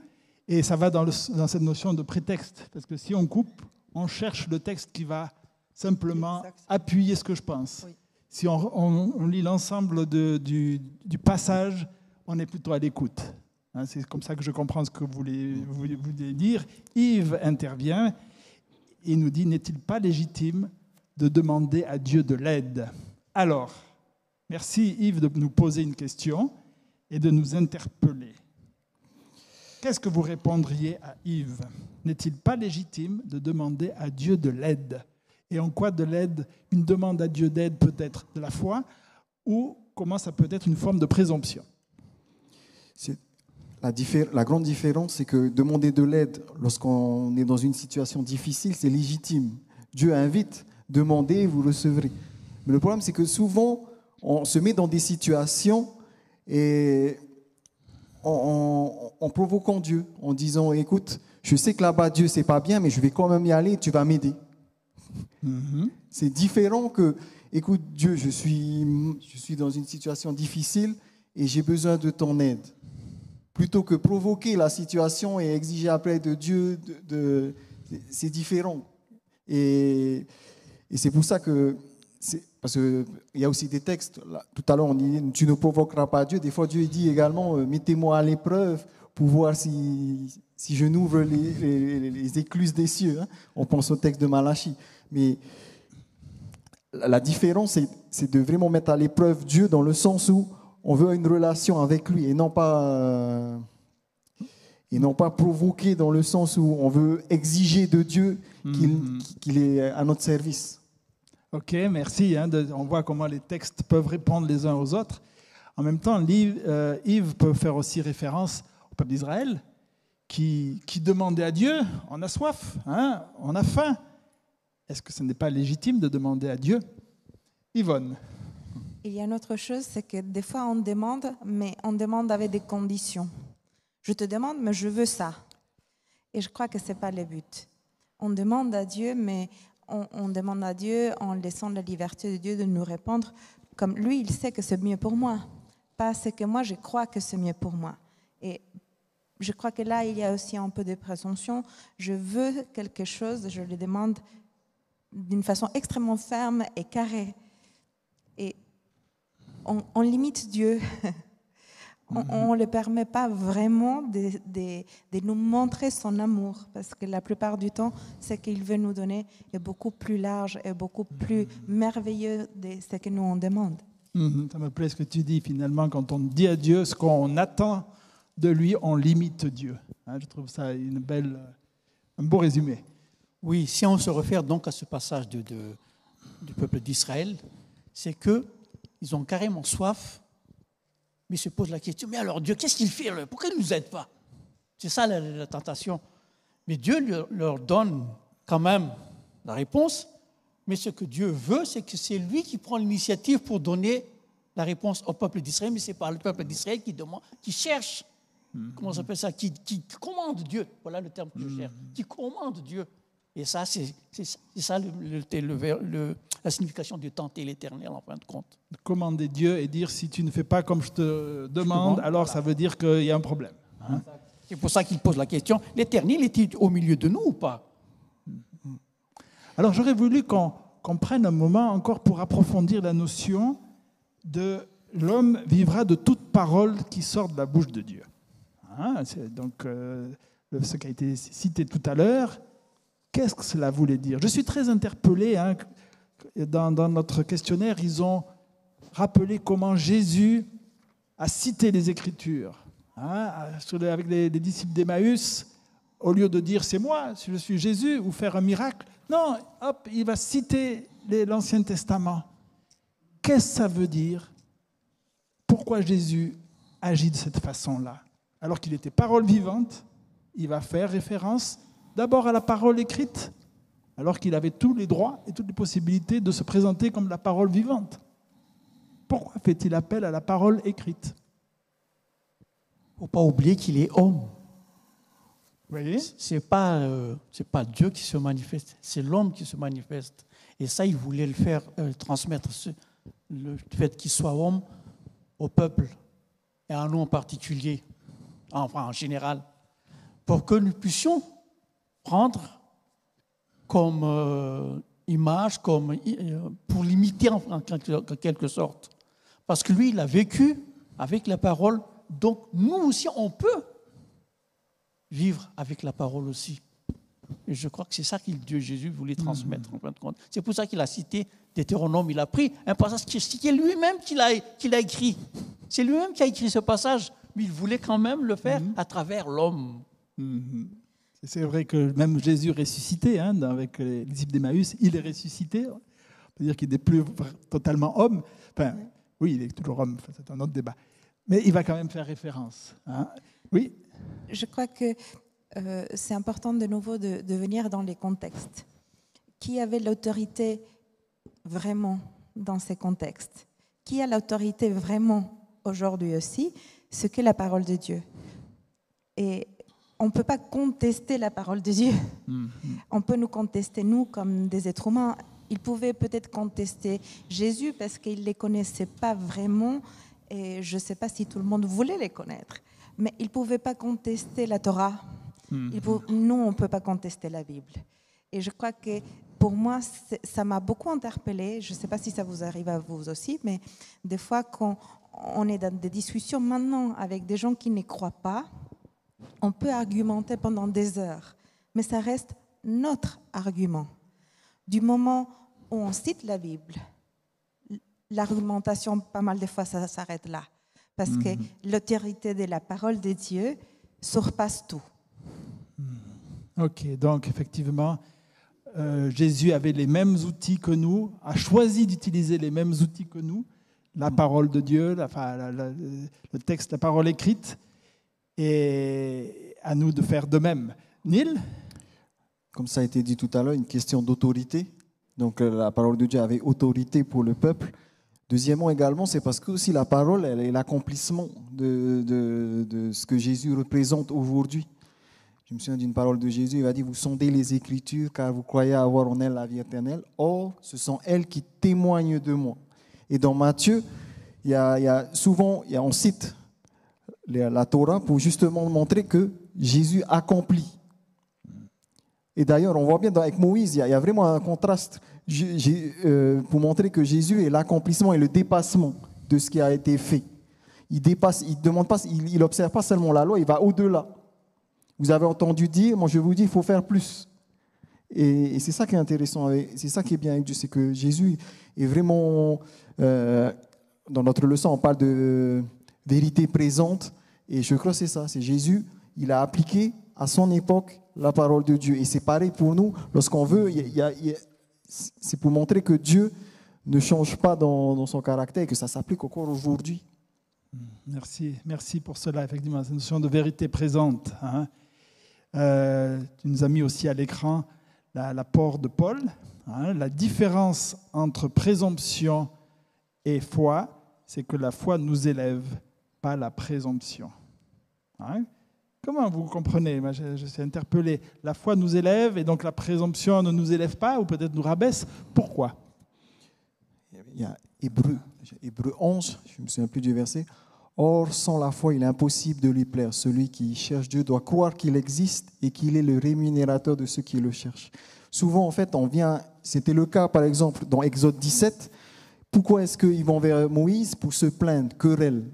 Et ça va dans, le- dans cette notion de prétexte, parce que si on coupe, on cherche le texte qui va simplement Exactement. appuyer ce que je pense. Oui. Si on, on- on lit l'ensemble du, du passage, on est plutôt à l'écoute. Hein, C'est comme ça que je comprends ce que vous voulez, vous voulez dire. Yves intervient et nous dit, n'est-il pas légitime de demander à Dieu de l'aide? Alors, merci Yves de nous poser une question et de nous interpeller. Qu'est-ce que vous répondriez à Yves? N'est-il pas légitime de demander à Dieu de l'aide? Et en quoi de l'aide, une demande à Dieu d'aide peut être de la foi ou comment ça peut être une forme de présomption? La, grande différence, c'est que demander de l'aide lorsqu'on est dans une situation difficile, c'est légitime. Dieu invite, demandez, vous recevrez. Mais le problème, c'est que souvent, on se met dans des situations et en, en- en provoquant Dieu, en disant, écoute, je sais que là-bas, Dieu, c'est pas bien, mais je vais quand même y aller, tu vas m'aider. C'est différent que, écoute, Dieu, je suis, je suis dans une situation difficile et j'ai besoin de ton aide. Plutôt que provoquer la situation et exiger après de Dieu, de, c'est différent. Et, et c'est pour ça que, parce qu'il y a aussi des textes, tout à l'heure on dit, tu ne provoqueras pas Dieu. Des fois Dieu dit également, euh, mettez-moi à l'épreuve pour voir si, si je n'ouvre les, les- écluses des cieux. hein. On pense au texte de Malachie. Mais la différence, c'est de vraiment mettre à l'épreuve Dieu dans le sens où on veut une relation avec lui et non pas, euh, et non pas provoquer dans le sens où on veut exiger de Dieu qu'il qu'il est à notre service. Ok, merci. hein, de- on voit comment les textes peuvent répondre les uns aux autres. En même temps, Liv- euh, Yves peut faire aussi référence au peuple d'Israël qui, qui demandait à Dieu, on a soif, hein, on a faim. Est-ce que ce n'est pas légitime de demander à Dieu? Yvonne, Il y a une autre chose, c'est que des fois on demande, mais on demande avec des conditions. Je te demande, mais je veux ça. Et je crois que ce n'est pas le but. On demande à Dieu, mais on, on demande à Dieu en laissant la liberté de Dieu de nous répondre comme lui, il sait que c'est mieux pour moi. Pas ce que moi, je crois que c'est mieux pour moi. Et je crois que là, il y a aussi un peu de présomption. Je veux quelque chose, je le demande d'une façon extrêmement ferme et carrée. Et on, on limite Dieu. [LAUGHS] on ne le permet pas vraiment de, de- de nous montrer son amour, parce que la plupart du temps, ce qu'il veut nous donner est beaucoup plus large et beaucoup plus merveilleux de ce que nous on demande. Mhm, ça me plaît ce que tu dis finalement, quand on dit à Dieu ce qu'on attend de lui, on limite Dieu. Hein, je trouve ça une belle, un beau résumé. Oui, si on se réfère donc à ce passage de, de- du peuple d'Israël, c'est que ils ont carrément soif, mais ils se posent la question, mais alors Dieu, qu'est-ce qu'il fait Pourquoi il ne nous aide pas? C'est ça la, la tentation. Mais Dieu leur, donne quand même la réponse, mais ce que Dieu veut, c'est que c'est lui qui prend l'initiative pour donner la réponse au peuple d'Israël, mais c'est pas le peuple d'Israël qui demande, qui cherche, comment ça s'appelle ça, qui, qui commande Dieu. Voilà le terme que je cherche, qui commande Dieu. Et ça, c'est ça le- le- le ver- le- la signification de tenter l'éternel en fin de compte. Commander Dieu et dire si tu ne fais pas comme je te demande, alors ça veut dire qu'il y a un problème. hein. C'est pour ça qu'il pose la question, l'éternel est-il au milieu de nous ou pas? Alors j'aurais voulu qu'on prenne un moment encore pour approfondir la notion de l'homme vivra de toute parole qui sort de la bouche de Dieu. Hein, donc euh, ce qui a été cité tout à l'heure. Qu'est-ce que cela voulait dire? Je suis très interpellé. hein, dans, notre questionnaire, ils ont rappelé comment Jésus a cité les Écritures. Hein, avec les, les disciples d'Emmaüs, au lieu de dire c'est moi, si je suis Jésus, ou faire un miracle, non, hop, il va citer l'Ancien Testament. Qu'est-ce que ça veut dire? Pourquoi Jésus agit de cette façon-là? Alors qu'il était parole vivante, il va faire référence d'abord à la parole écrite, alors qu'il avait tous les droits et toutes les possibilités de se présenter comme la parole vivante. Pourquoi fait-il appel à la parole écrite Il ne faut pas oublier qu'il est homme. Vous voyez? C'est pas, euh, pas Dieu qui se manifeste, c'est l'homme qui se manifeste. Et ça, il voulait le faire, euh, transmettre ce- le fait qu'il soit homme au peuple, et à nous en particulier, enfin en général, pour que nous puissions prendre comme euh, image, comme, euh, pour l'imiter en, en quelque, en quelque sorte. Parce que lui, il a vécu avec la parole, donc nous aussi, on peut vivre avec la parole aussi. Et je crois que c'est ça que Dieu Jésus voulait transmettre en fin de compte. C'est pour ça qu'il a cité Deutéronome. Il a pris un passage qui est lui-même qu'il a, écrit. C'est lui-même qui a écrit ce passage, mais il voulait quand même le faire à travers l'homme. Mhm. C'est vrai que même Jésus ressuscité, hein, avec les d'Emmaüs, il est ressuscité. On peut dire qu'il n'est plus totalement homme. Enfin, oui, il est toujours homme, c'est un autre débat. Mais il va quand même faire référence. Hein. Oui Je crois que euh, c'est important de nouveau de, de, venir dans les contextes. Qui avait l'autorité vraiment dans ces contextes? Qui a l'autorité vraiment aujourd'hui aussi? Ce que la parole de Dieu. Et on ne peut pas contester la parole de Dieu. Mm-hmm. On peut nous contester, nous, comme des êtres humains. Il pouvait peut-être contester Jésus parce qu'il ne les connaissait pas vraiment et je ne sais pas si tout le monde voulait les connaître. Mais il ne pouvait pas contester la Torah. Mm-hmm. nous, on ne peut pas contester la Bible. Et je crois que pour moi, ça m'a beaucoup interpellée. Je ne sais pas si ça vous arrive à vous aussi, mais des fois, quand on est dans des discussions maintenant avec des gens qui ne croient pas, on peut argumenter pendant des heures, mais ça reste notre argument. Du moment où on cite la Bible, l'argumentation, pas mal de fois, ça s'arrête là. Parce que mhm. l'autorité de la parole de Dieu surpasse tout. Mhm. Ok, donc effectivement, euh, Jésus avait les mêmes outils que nous, a choisi d'utiliser les mêmes outils que nous, la parole de Dieu, le texte, la parole écrite, et à nous de faire de même. Neil? Comme ça a été dit tout à l'heure, une question d'autorité. Donc euh, la parole de Dieu avait autorité pour le peuple. Deuxièmement également, c'est parce que aussi la parole, elle est l'accomplissement de, de, ce que Jésus représente aujourd'hui. Je me souviens d'une parole de Jésus, il va dire, vous sondez les Écritures car vous croyez avoir en elles la vie éternelle. Or, ce sont elles qui témoignent de moi. Et dans Matthieu, a, il y a souvent, il y a, on cite la Torah pour justement montrer que Jésus accomplit. Et d'ailleurs, on voit bien avec Moïse, il y, a, vraiment un contraste euh, pour montrer que Jésus est l'accomplissement et le dépassement de ce qui a été fait. Il dépasse, il demande pas, il, observe pas seulement la loi, il va au-delà. Vous avez entendu dire, moi je vous dis, il faut faire plus. Et, c'est ça qui est intéressant, c'est ça qui est bien avec Dieu, c'est que Jésus est vraiment, euh, dans notre leçon, on parle de vérité présente. Et je crois que c'est ça, c'est Jésus, il a appliqué à son époque la parole de Dieu. Et c'est pareil pour nous, lorsqu'on veut, c'est pour montrer que Dieu ne change pas dans, son caractère et que ça s'applique encore aujourd'hui. Merci, merci pour cela, effectivement, cette notion de vérité présente. Hein. Euh, tu nous as mis aussi à l'écran l'apport de Paul, hein. la différence entre présomption et foi, c'est que la foi nous élève la présomption. Hein? Comment vous comprenez? Je, suis interpellé. La foi nous élève et donc la présomption ne nous élève pas ou peut-être nous rabaisse. Pourquoi? Il y a Hébreu, Hébreu 11, je me souviens plus du verset. Or, sans la foi, il est impossible de lui plaire. Celui qui cherche Dieu doit croire qu'il existe et qu'il est le rémunérateur de ceux qui le cherchent. Souvent, en fait, on vient, c'était le cas par exemple dans Exode 17. Pourquoi est-ce qu'ils vont vers Moïse Pour se plaindre, querelle.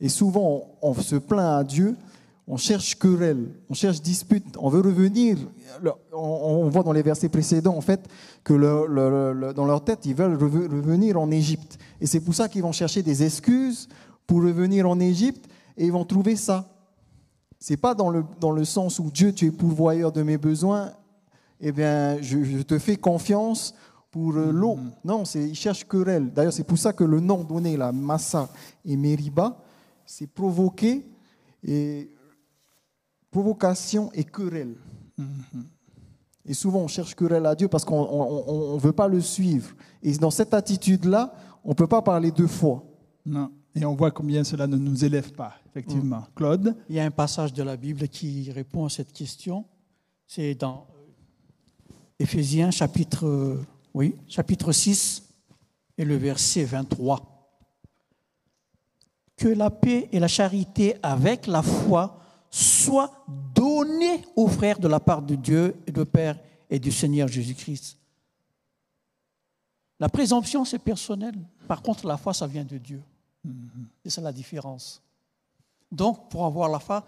Et souvent, on se plaint à Dieu, on cherche querelle, on cherche dispute, on veut revenir. On voit dans les versets précédents, en fait, que dans leur tête, ils veulent revenir en Égypte. Et c'est pour ça qu'ils vont chercher des excuses pour revenir en Égypte, et ils vont trouver ça. C'est pas dans le, dans le sens où Dieu, tu es pourvoyeur de mes besoins, eh bien, je, te fais confiance pour euh, l'eau. Mm-hmm. Non, ils cherchent querelle. D'ailleurs, c'est pour ça que le nom donné, la Massa et Meriba, c'est provoquer et provocation et querelle. Et souvent, on cherche querelle à Dieu parce qu'on ne veut pas le suivre. Et dans cette attitude-là, on ne peut pas parler deux fois. Non. Et on voit combien cela ne nous élève pas, effectivement. Mm. Claude? Il y a un passage de la Bible qui répond à cette question. C'est dans euh, Éphésiens chapitre, euh, oui, chapitre 6 et le verset 23 que la paix et la charité avec la foi soient données aux frères de la part de Dieu et de Père et du Seigneur Jésus-Christ. La présomption, c'est personnel. Par contre, la foi, ça vient de Dieu. C'est ça la différence. Donc, pour avoir la foi,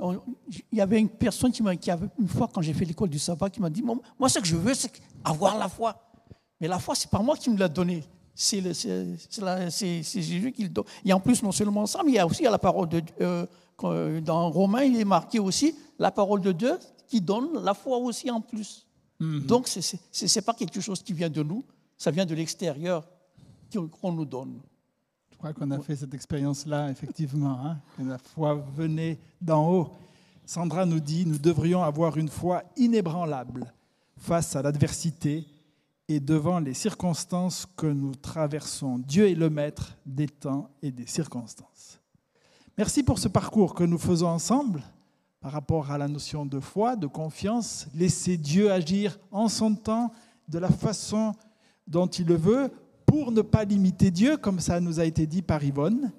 il y avait une personne qui, qui avait, une fois, quand j'ai fait l'école du sabbat, qui m'a dit Moi, ce que je veux, c'est avoir la foi. Mais la foi, c'est pas moi qui me l'a donnée c'est Jésus qui le donne. Et en plus, non seulement ça, mais il y a aussi la parole de Dieu. Euh, dans Romains, il est marqué aussi la parole de Dieu qui donne la foi aussi en plus. Donc, ce n'est pas quelque chose qui vient de nous, ça vient de l'extérieur qu'on nous donne. Je crois qu'on a fait cette expérience-là, effectivement, hein, que la foi venait d'en haut. Sandra nous dit, nous devrions avoir une foi inébranlable face à l'adversité et devant les circonstances que nous traversons. Dieu est le maître des temps et des circonstances. Merci pour ce parcours que nous faisons ensemble par rapport à la notion de foi, de confiance, laisser Dieu agir en son temps, de la façon dont il le veut, pour ne pas limiter Dieu, comme ça nous a été dit par Yvonne.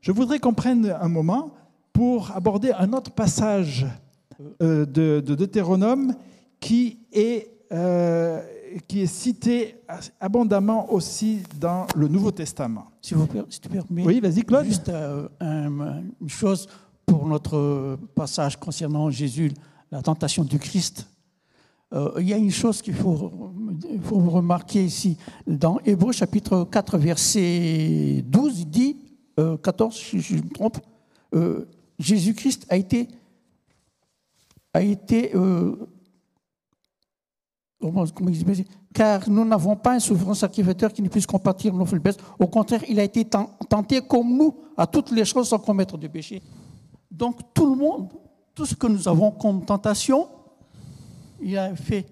Je voudrais qu'on prenne un moment pour aborder un autre passage euh, de, de Deutéronome qui est, euh, qui est cité abondamment aussi dans le Nouveau Testament. Si, vous, si tu permets, Oui, vas-y, Claude. juste euh, un- une chose pour notre passage concernant Jésus, la tentation du Christ. Euh, il y a une chose qu'il faut, faut remarquer ici. Dans Hébreu chapitre 4, verset 12, il dit, euh, 14, si je me trompe, euh, Jésus-Christ a été, a été euh, comment, comment il dit car nous n'avons pas un souverain sacrificateur qui ne puisse compatir nos faiblesses. Au contraire, il a été ten- tenté comme nous à toutes les choses sans commettre de péché. Donc tout le monde, tout ce que nous avons comme tentation, il a fait.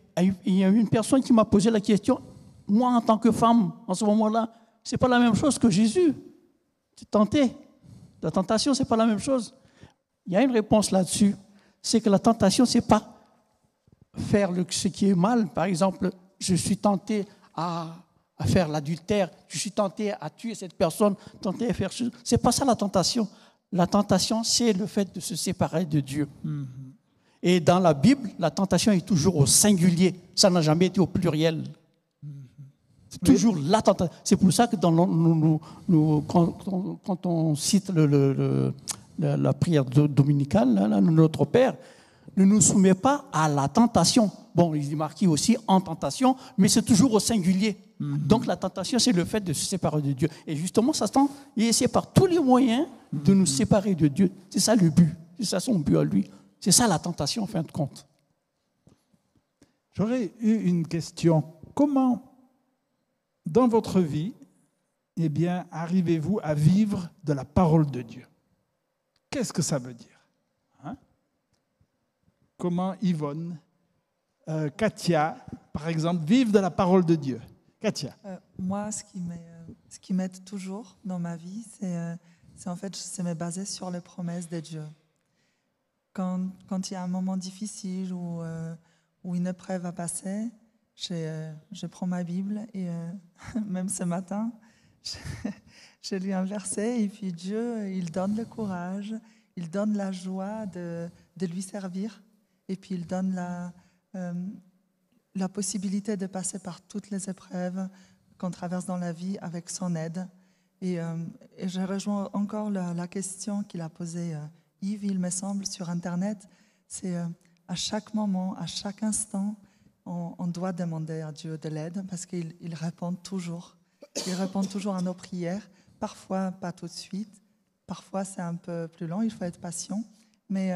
Il y a une personne qui m'a posé la question. Moi, en tant que femme, en ce moment-là, c'est pas la même chose que Jésus. Tu tenté. La tentation, c'est pas la même chose. Il y a une réponse là-dessus. C'est que la tentation, c'est pas faire ce qui est mal. Par exemple, je suis tenté à, à faire l'adultère, je suis tenté à tuer cette personne, tenté à faire ce. C'est pas ça la tentation. La tentation, c'est le fait de se séparer de Dieu. Et dans la Bible, la tentation est toujours au singulier. Ça n'a jamais été au pluriel. C'est toujours la tentation. C'est pour ça que dans le- nous- nous- nous- quand, on cite le- le- le- la, prière do- dominicale, là, là, notre Père, ne nous soumet pas à la tentation. Bon, il est marqué aussi en tentation, mais c'est toujours au singulier. Donc la tentation, c'est le fait de se séparer de Dieu. Et justement, Satan, il essaie par tous les moyens de nous séparer de Dieu. C'est ça le but. C'est ça son but à lui. C'est ça la tentation, en fin de compte. J'aurais eu une question. Comment, dans votre vie, eh bien, arrivez-vous à vivre de la parole de Dieu? Qu'est-ce que ça veut dire? Comment Yvonne, euh, Katia, par exemple, vivent de la parole de Dieu Katia. Euh, moi, ce qui m'aide euh, ce qui m'aide toujours dans ma vie, c'est en fait, c'est me baser sur les promesses de Dieu. Quand, il y a un moment difficile ou, une épreuve à passer, je, prends ma Bible et [LAUGHS] même ce matin, [LAUGHS] je, lis un verset et puis Dieu, il donne le courage, il donne la joie de lui servir et puis il donne la, euh, la possibilité de passer par toutes les épreuves qu'on traverse dans la vie avec son aide. Et, euh, je rejoins encore la, question qu'il a posée euh, Yves, il me semble, sur Internet. C'est euh, à chaque moment, à chaque instant, on, doit demander à Dieu de l'aide parce qu'il il répond toujours. Il répond toujours à nos prières. Parfois, pas tout de suite. Parfois, c'est un peu plus long. Il faut être patient. Mais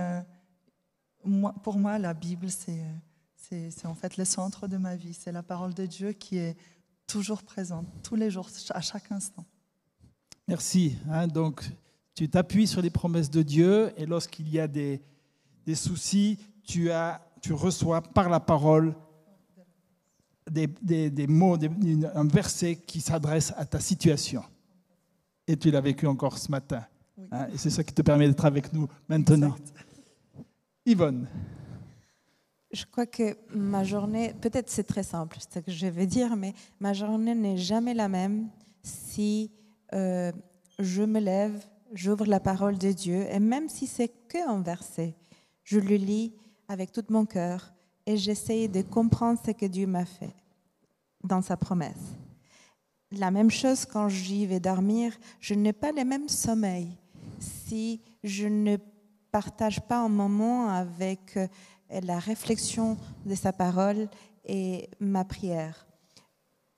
moi, pour moi, la Bible, c'est en fait le centre de ma vie. C'est la parole de Dieu qui est toujours présente, tous les jours, à chaque instant. Merci. hein. donc, tu t'appuies sur les promesses de Dieu et lorsqu'il y a des, des soucis, tu, as, tu reçois par la parole des, des- des mots, un verset qui s'adresse à ta situation. Et tu l'as vécu encore ce matin. Oui. hein, et c'est ça qui te permet d'être avec nous maintenant. Yvonne, Je crois que ma journée, peut-être c'est très simple ce que je vais dire, mais ma journée n'est jamais la même si euh, je me lève, j'ouvre la parole de Dieu, et même si c'est qu'un verset, je le lis avec tout mon cœur et j'essaye de comprendre ce que Dieu m'a fait dans sa promesse. La même chose quand j'y vais dormir, je n'ai pas le même sommeil si je ne partage pas un moment avec euh, la réflexion de sa parole et ma prière.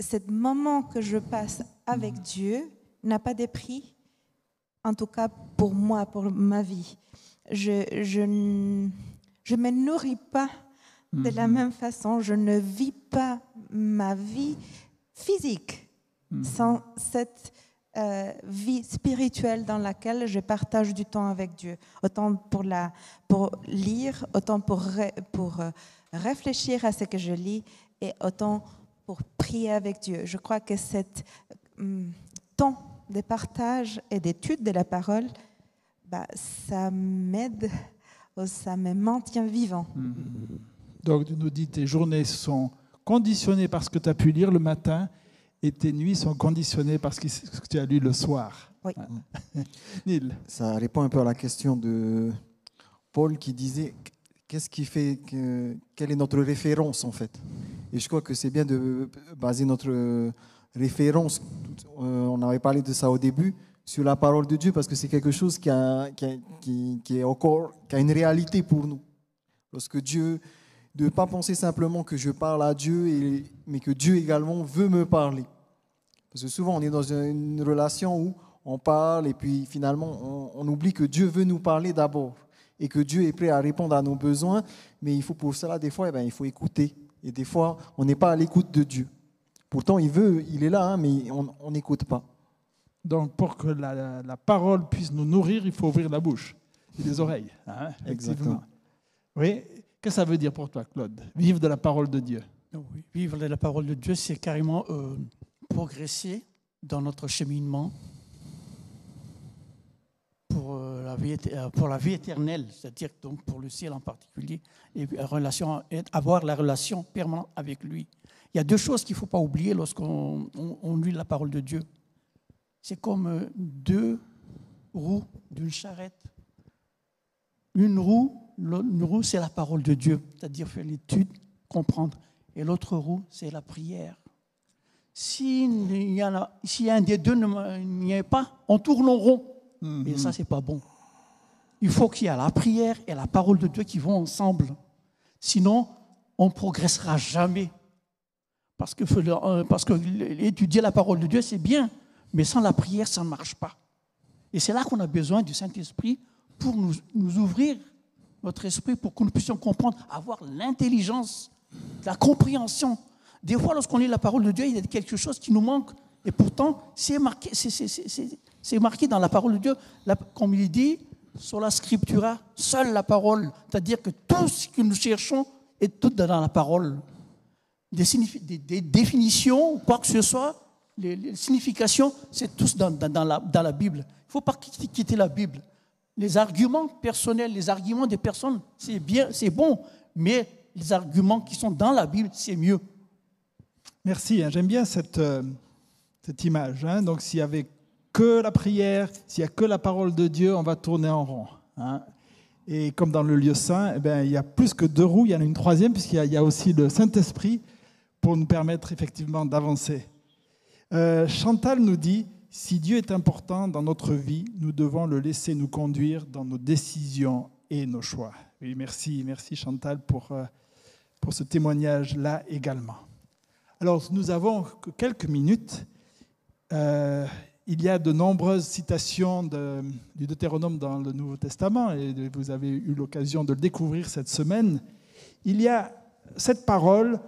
Ce moment que je passe avec Dieu n'a pas de prix, en tout cas pour moi, pour ma vie. Je, je, je me nourris pas De la même façon, je ne vis pas ma vie physique sans cette euh, vie spirituelle dans laquelle je partage du temps avec Dieu, autant pour, la, pour lire, autant pour, pour euh, réfléchir à ce que je lis et autant pour prier avec Dieu. Je crois que cet hum, temps de partage et d'étude de la parole, bah, ça m'aide, ou ça me maintient vivant. Donc, tu nous dis tes journées sont conditionnées par ce que tu as pu lire le matin et tes nuits sont conditionnées par ce que ce que tu as lu le soir. Oui. [LAUGHS] Neil. Ça répond un peu à la question de Paul qui disait qu'est-ce qui fait que, quelle est notre référence en fait? Et je crois que c'est bien de baser notre référence. euh, on avait parlé de ça au début sur la parole de Dieu parce que c'est quelque chose qui a, qui, a- qui- qui est encore qui a une réalité pour nous. Lorsque Dieu de ne pas penser simplement que je parle à Dieu, et, mais que Dieu également veut me parler. Parce que souvent, on est dans une relation où on parle et puis finalement, on, on oublie que Dieu veut nous parler d'abord et que Dieu est prêt à répondre à nos besoins. Mais il faut pour cela, des fois, eh ben, il faut écouter. Et des fois, on n'est pas à l'écoute de Dieu. Pourtant, il veut, il est là, hein, mais on n'écoute pas. Donc, pour que la, la parole puisse nous nourrir, il faut ouvrir la bouche et les oreilles. hein. Exactement. Oui. Que ça veut dire pour toi, Claude? Vivre de la parole de Dieu. Vivre de la parole de Dieu, c'est carrément euh, progresser dans notre cheminement pour, euh, la, vie, éte- euh, pour la vie éternelle, c'est-à-dire donc pour le ciel en particulier, et avoir la relation permanente avec lui. Il y a deux choses qu'il ne faut pas oublier lorsqu'on on- on lit la parole de Dieu. C'est comme deux roues d'une charrette. Une roue, une roue c'est la parole de Dieu, c'est-à-dire faire l'étude, comprendre. Et l'autre roue, c'est la prière. S'il y, en a- si un des deux n'y est pas, on tourne en rond. Et ça, c'est pas bon. Il faut qu'il y ait la prière et la parole de Dieu qui vont ensemble. Sinon, on ne progressera jamais. Parce que, euh, parce que étudier la parole de Dieu, c'est bien, mais sans la prière, ça ne marche pas. Et c'est là qu'on a besoin du Saint-Esprit pour nous, ouvrir notre esprit, pour que nous puissions comprendre, avoir l'intelligence, la compréhension. Des fois, lorsqu'on lit la parole de Dieu, il y a quelque chose qui nous manque. Et pourtant, c'est marqué, c'est- marqué dans la parole de Dieu. Comme il dit, sur la scriptura, seule la parole. C'est-à-dire que tout ce que nous cherchons est tout dans la parole des, définitions, quoi que ce soit, les, significations, c'est tous dans, la, Bible. Il ne faut pas quitter la Bible. Les arguments personnels, les arguments des personnes, c'est bien, c'est bon, mais les arguments qui sont dans la Bible, c'est mieux. Merci, hein, j'aime bien cette, euh, cette image. hein. Donc s'il y avait que la prière, s'il n'y a que la parole de Dieu, on va tourner en rond. hein. Et comme dans le lieu saint, eh ben, il y a plus que deux roues, il y en a une troisième, puisqu'il y a- il y, a aussi le Saint-Esprit pour nous permettre effectivement d'avancer. Euh, Chantal nous dit, si Dieu est important dans notre vie, nous devons le laisser nous conduire dans nos décisions et nos choix. Oui, merci, merci Chantal pour, euh, pour ce témoignage-là également. Alors, nous avons que quelques minutes. Euh, il y a de nombreuses citations du Deutéronome dans le Nouveau Testament, et vous avez eu l'occasion de le découvrir cette semaine. Il y a cette parole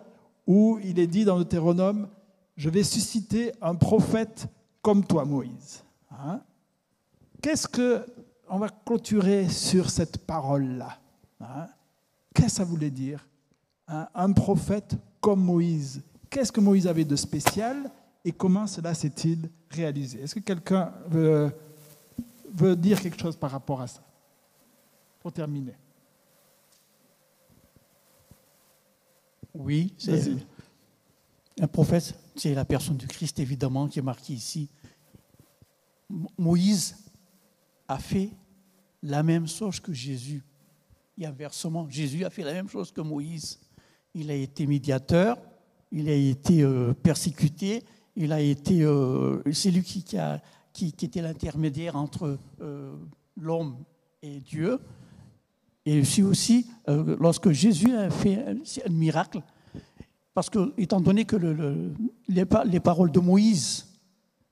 où il est dit dans le Deutéronome, je vais susciter un prophète comme toi, Moïse. Hein? Qu'est-ce que on va clôturer sur cette parole-là Hein? Qu'est-ce que ça voulait dire un, un prophète comme Moïse. Qu'est-ce que Moïse avait de spécial et comment cela s'est-il réalisé? Est-ce que quelqu'un veut, veut dire quelque chose par rapport à ça Pour terminer? Oui, c'est un prophète, c'est la personne du Christ évidemment qui est marquée ici. Mo- Moïse a fait la même chose que Jésus. Et inversement, Jésus a fait la même chose que Moïse. Il a été médiateur, il a été euh, persécuté, il a été, euh, c'est lui qui, a- qui- était l'intermédiaire entre euh, l'homme et Dieu. Et aussi, aussi lorsque Jésus a fait un, c'est miracle, parce que, étant donné que les paroles de Moïse,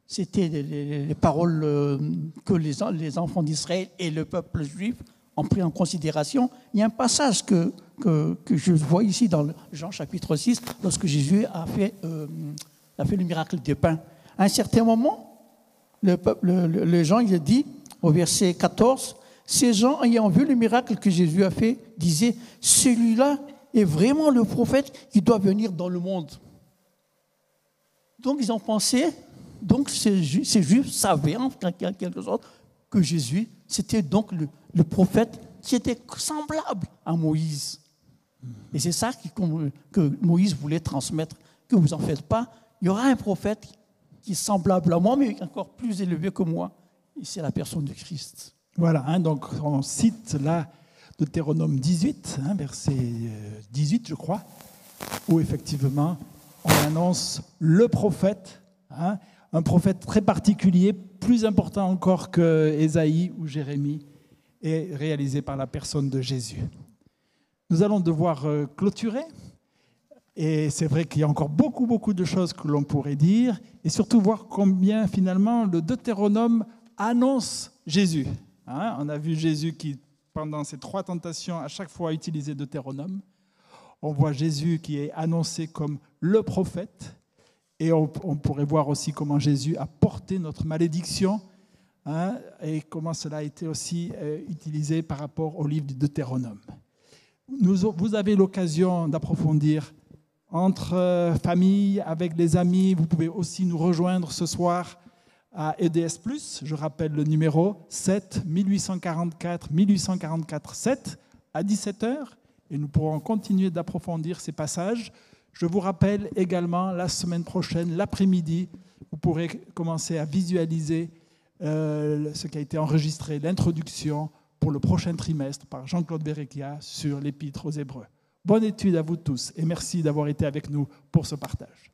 c'était les, les- les paroles euh, que les, en- les enfants d'Israël et le peuple juif ont pris en considération. Il y a un passage que, que, je vois ici dans Jean chapitre 6, lorsque Jésus a fait, euh, a fait le miracle des pains. À un certain moment, le, peuple, le, le, le Jean il dit au verset 14, ces gens ayant vu le miracle que Jésus a fait disaient, celui-là est vraiment le prophète qui doit venir dans le monde. Donc ils ont pensé, donc ces, ces Juifs savaient en quelque sorte que Jésus, c'était donc le, prophète qui était semblable à Moïse. Et c'est ça que Moïse voulait transmettre, que vous en faites pas, il y aura un prophète qui est semblable à moi, mais encore plus élevé que moi. Et c'est la personne de Christ. Voilà, hein, donc on cite là Deutéronome 18, hein, verset 18, je crois, où effectivement on annonce le prophète, hein, un prophète très particulier, plus important encore que Ésaïe ou Jérémie, et réalisé par la personne de Jésus. Nous allons devoir euh, clôturer. Et c'est vrai qu'il y a encore beaucoup, beaucoup de choses que l'on pourrait dire, et surtout voir combien finalement le Deutéronome annonce Jésus. Hein, on a vu Jésus qui, pendant ces trois tentations, à chaque fois utilisé Deutéronome. On voit Jésus qui est annoncé comme le prophète. Et on, pourrait voir aussi comment Jésus a porté notre malédiction hein, et comment cela a été aussi euh, utilisé par rapport au livre du Deutéronome. Vous avez l'occasion d'approfondir entre euh, familles, avec des amis. Vous pouvez aussi nous rejoindre ce soir à EDS+. Je rappelle le numéro 7 1844 1844 7 à 17h et nous pourrons continuer d'approfondir ces passages. Je vous rappelle également la semaine prochaine, l'après-midi, vous pourrez commencer à visualiser euh, ce qui a été enregistré, l'introduction pour le prochain trimestre par Jean-Claude Berekia sur l'Épître aux Hébreux. Bonne étude à vous tous et merci d'avoir été avec nous pour ce partage.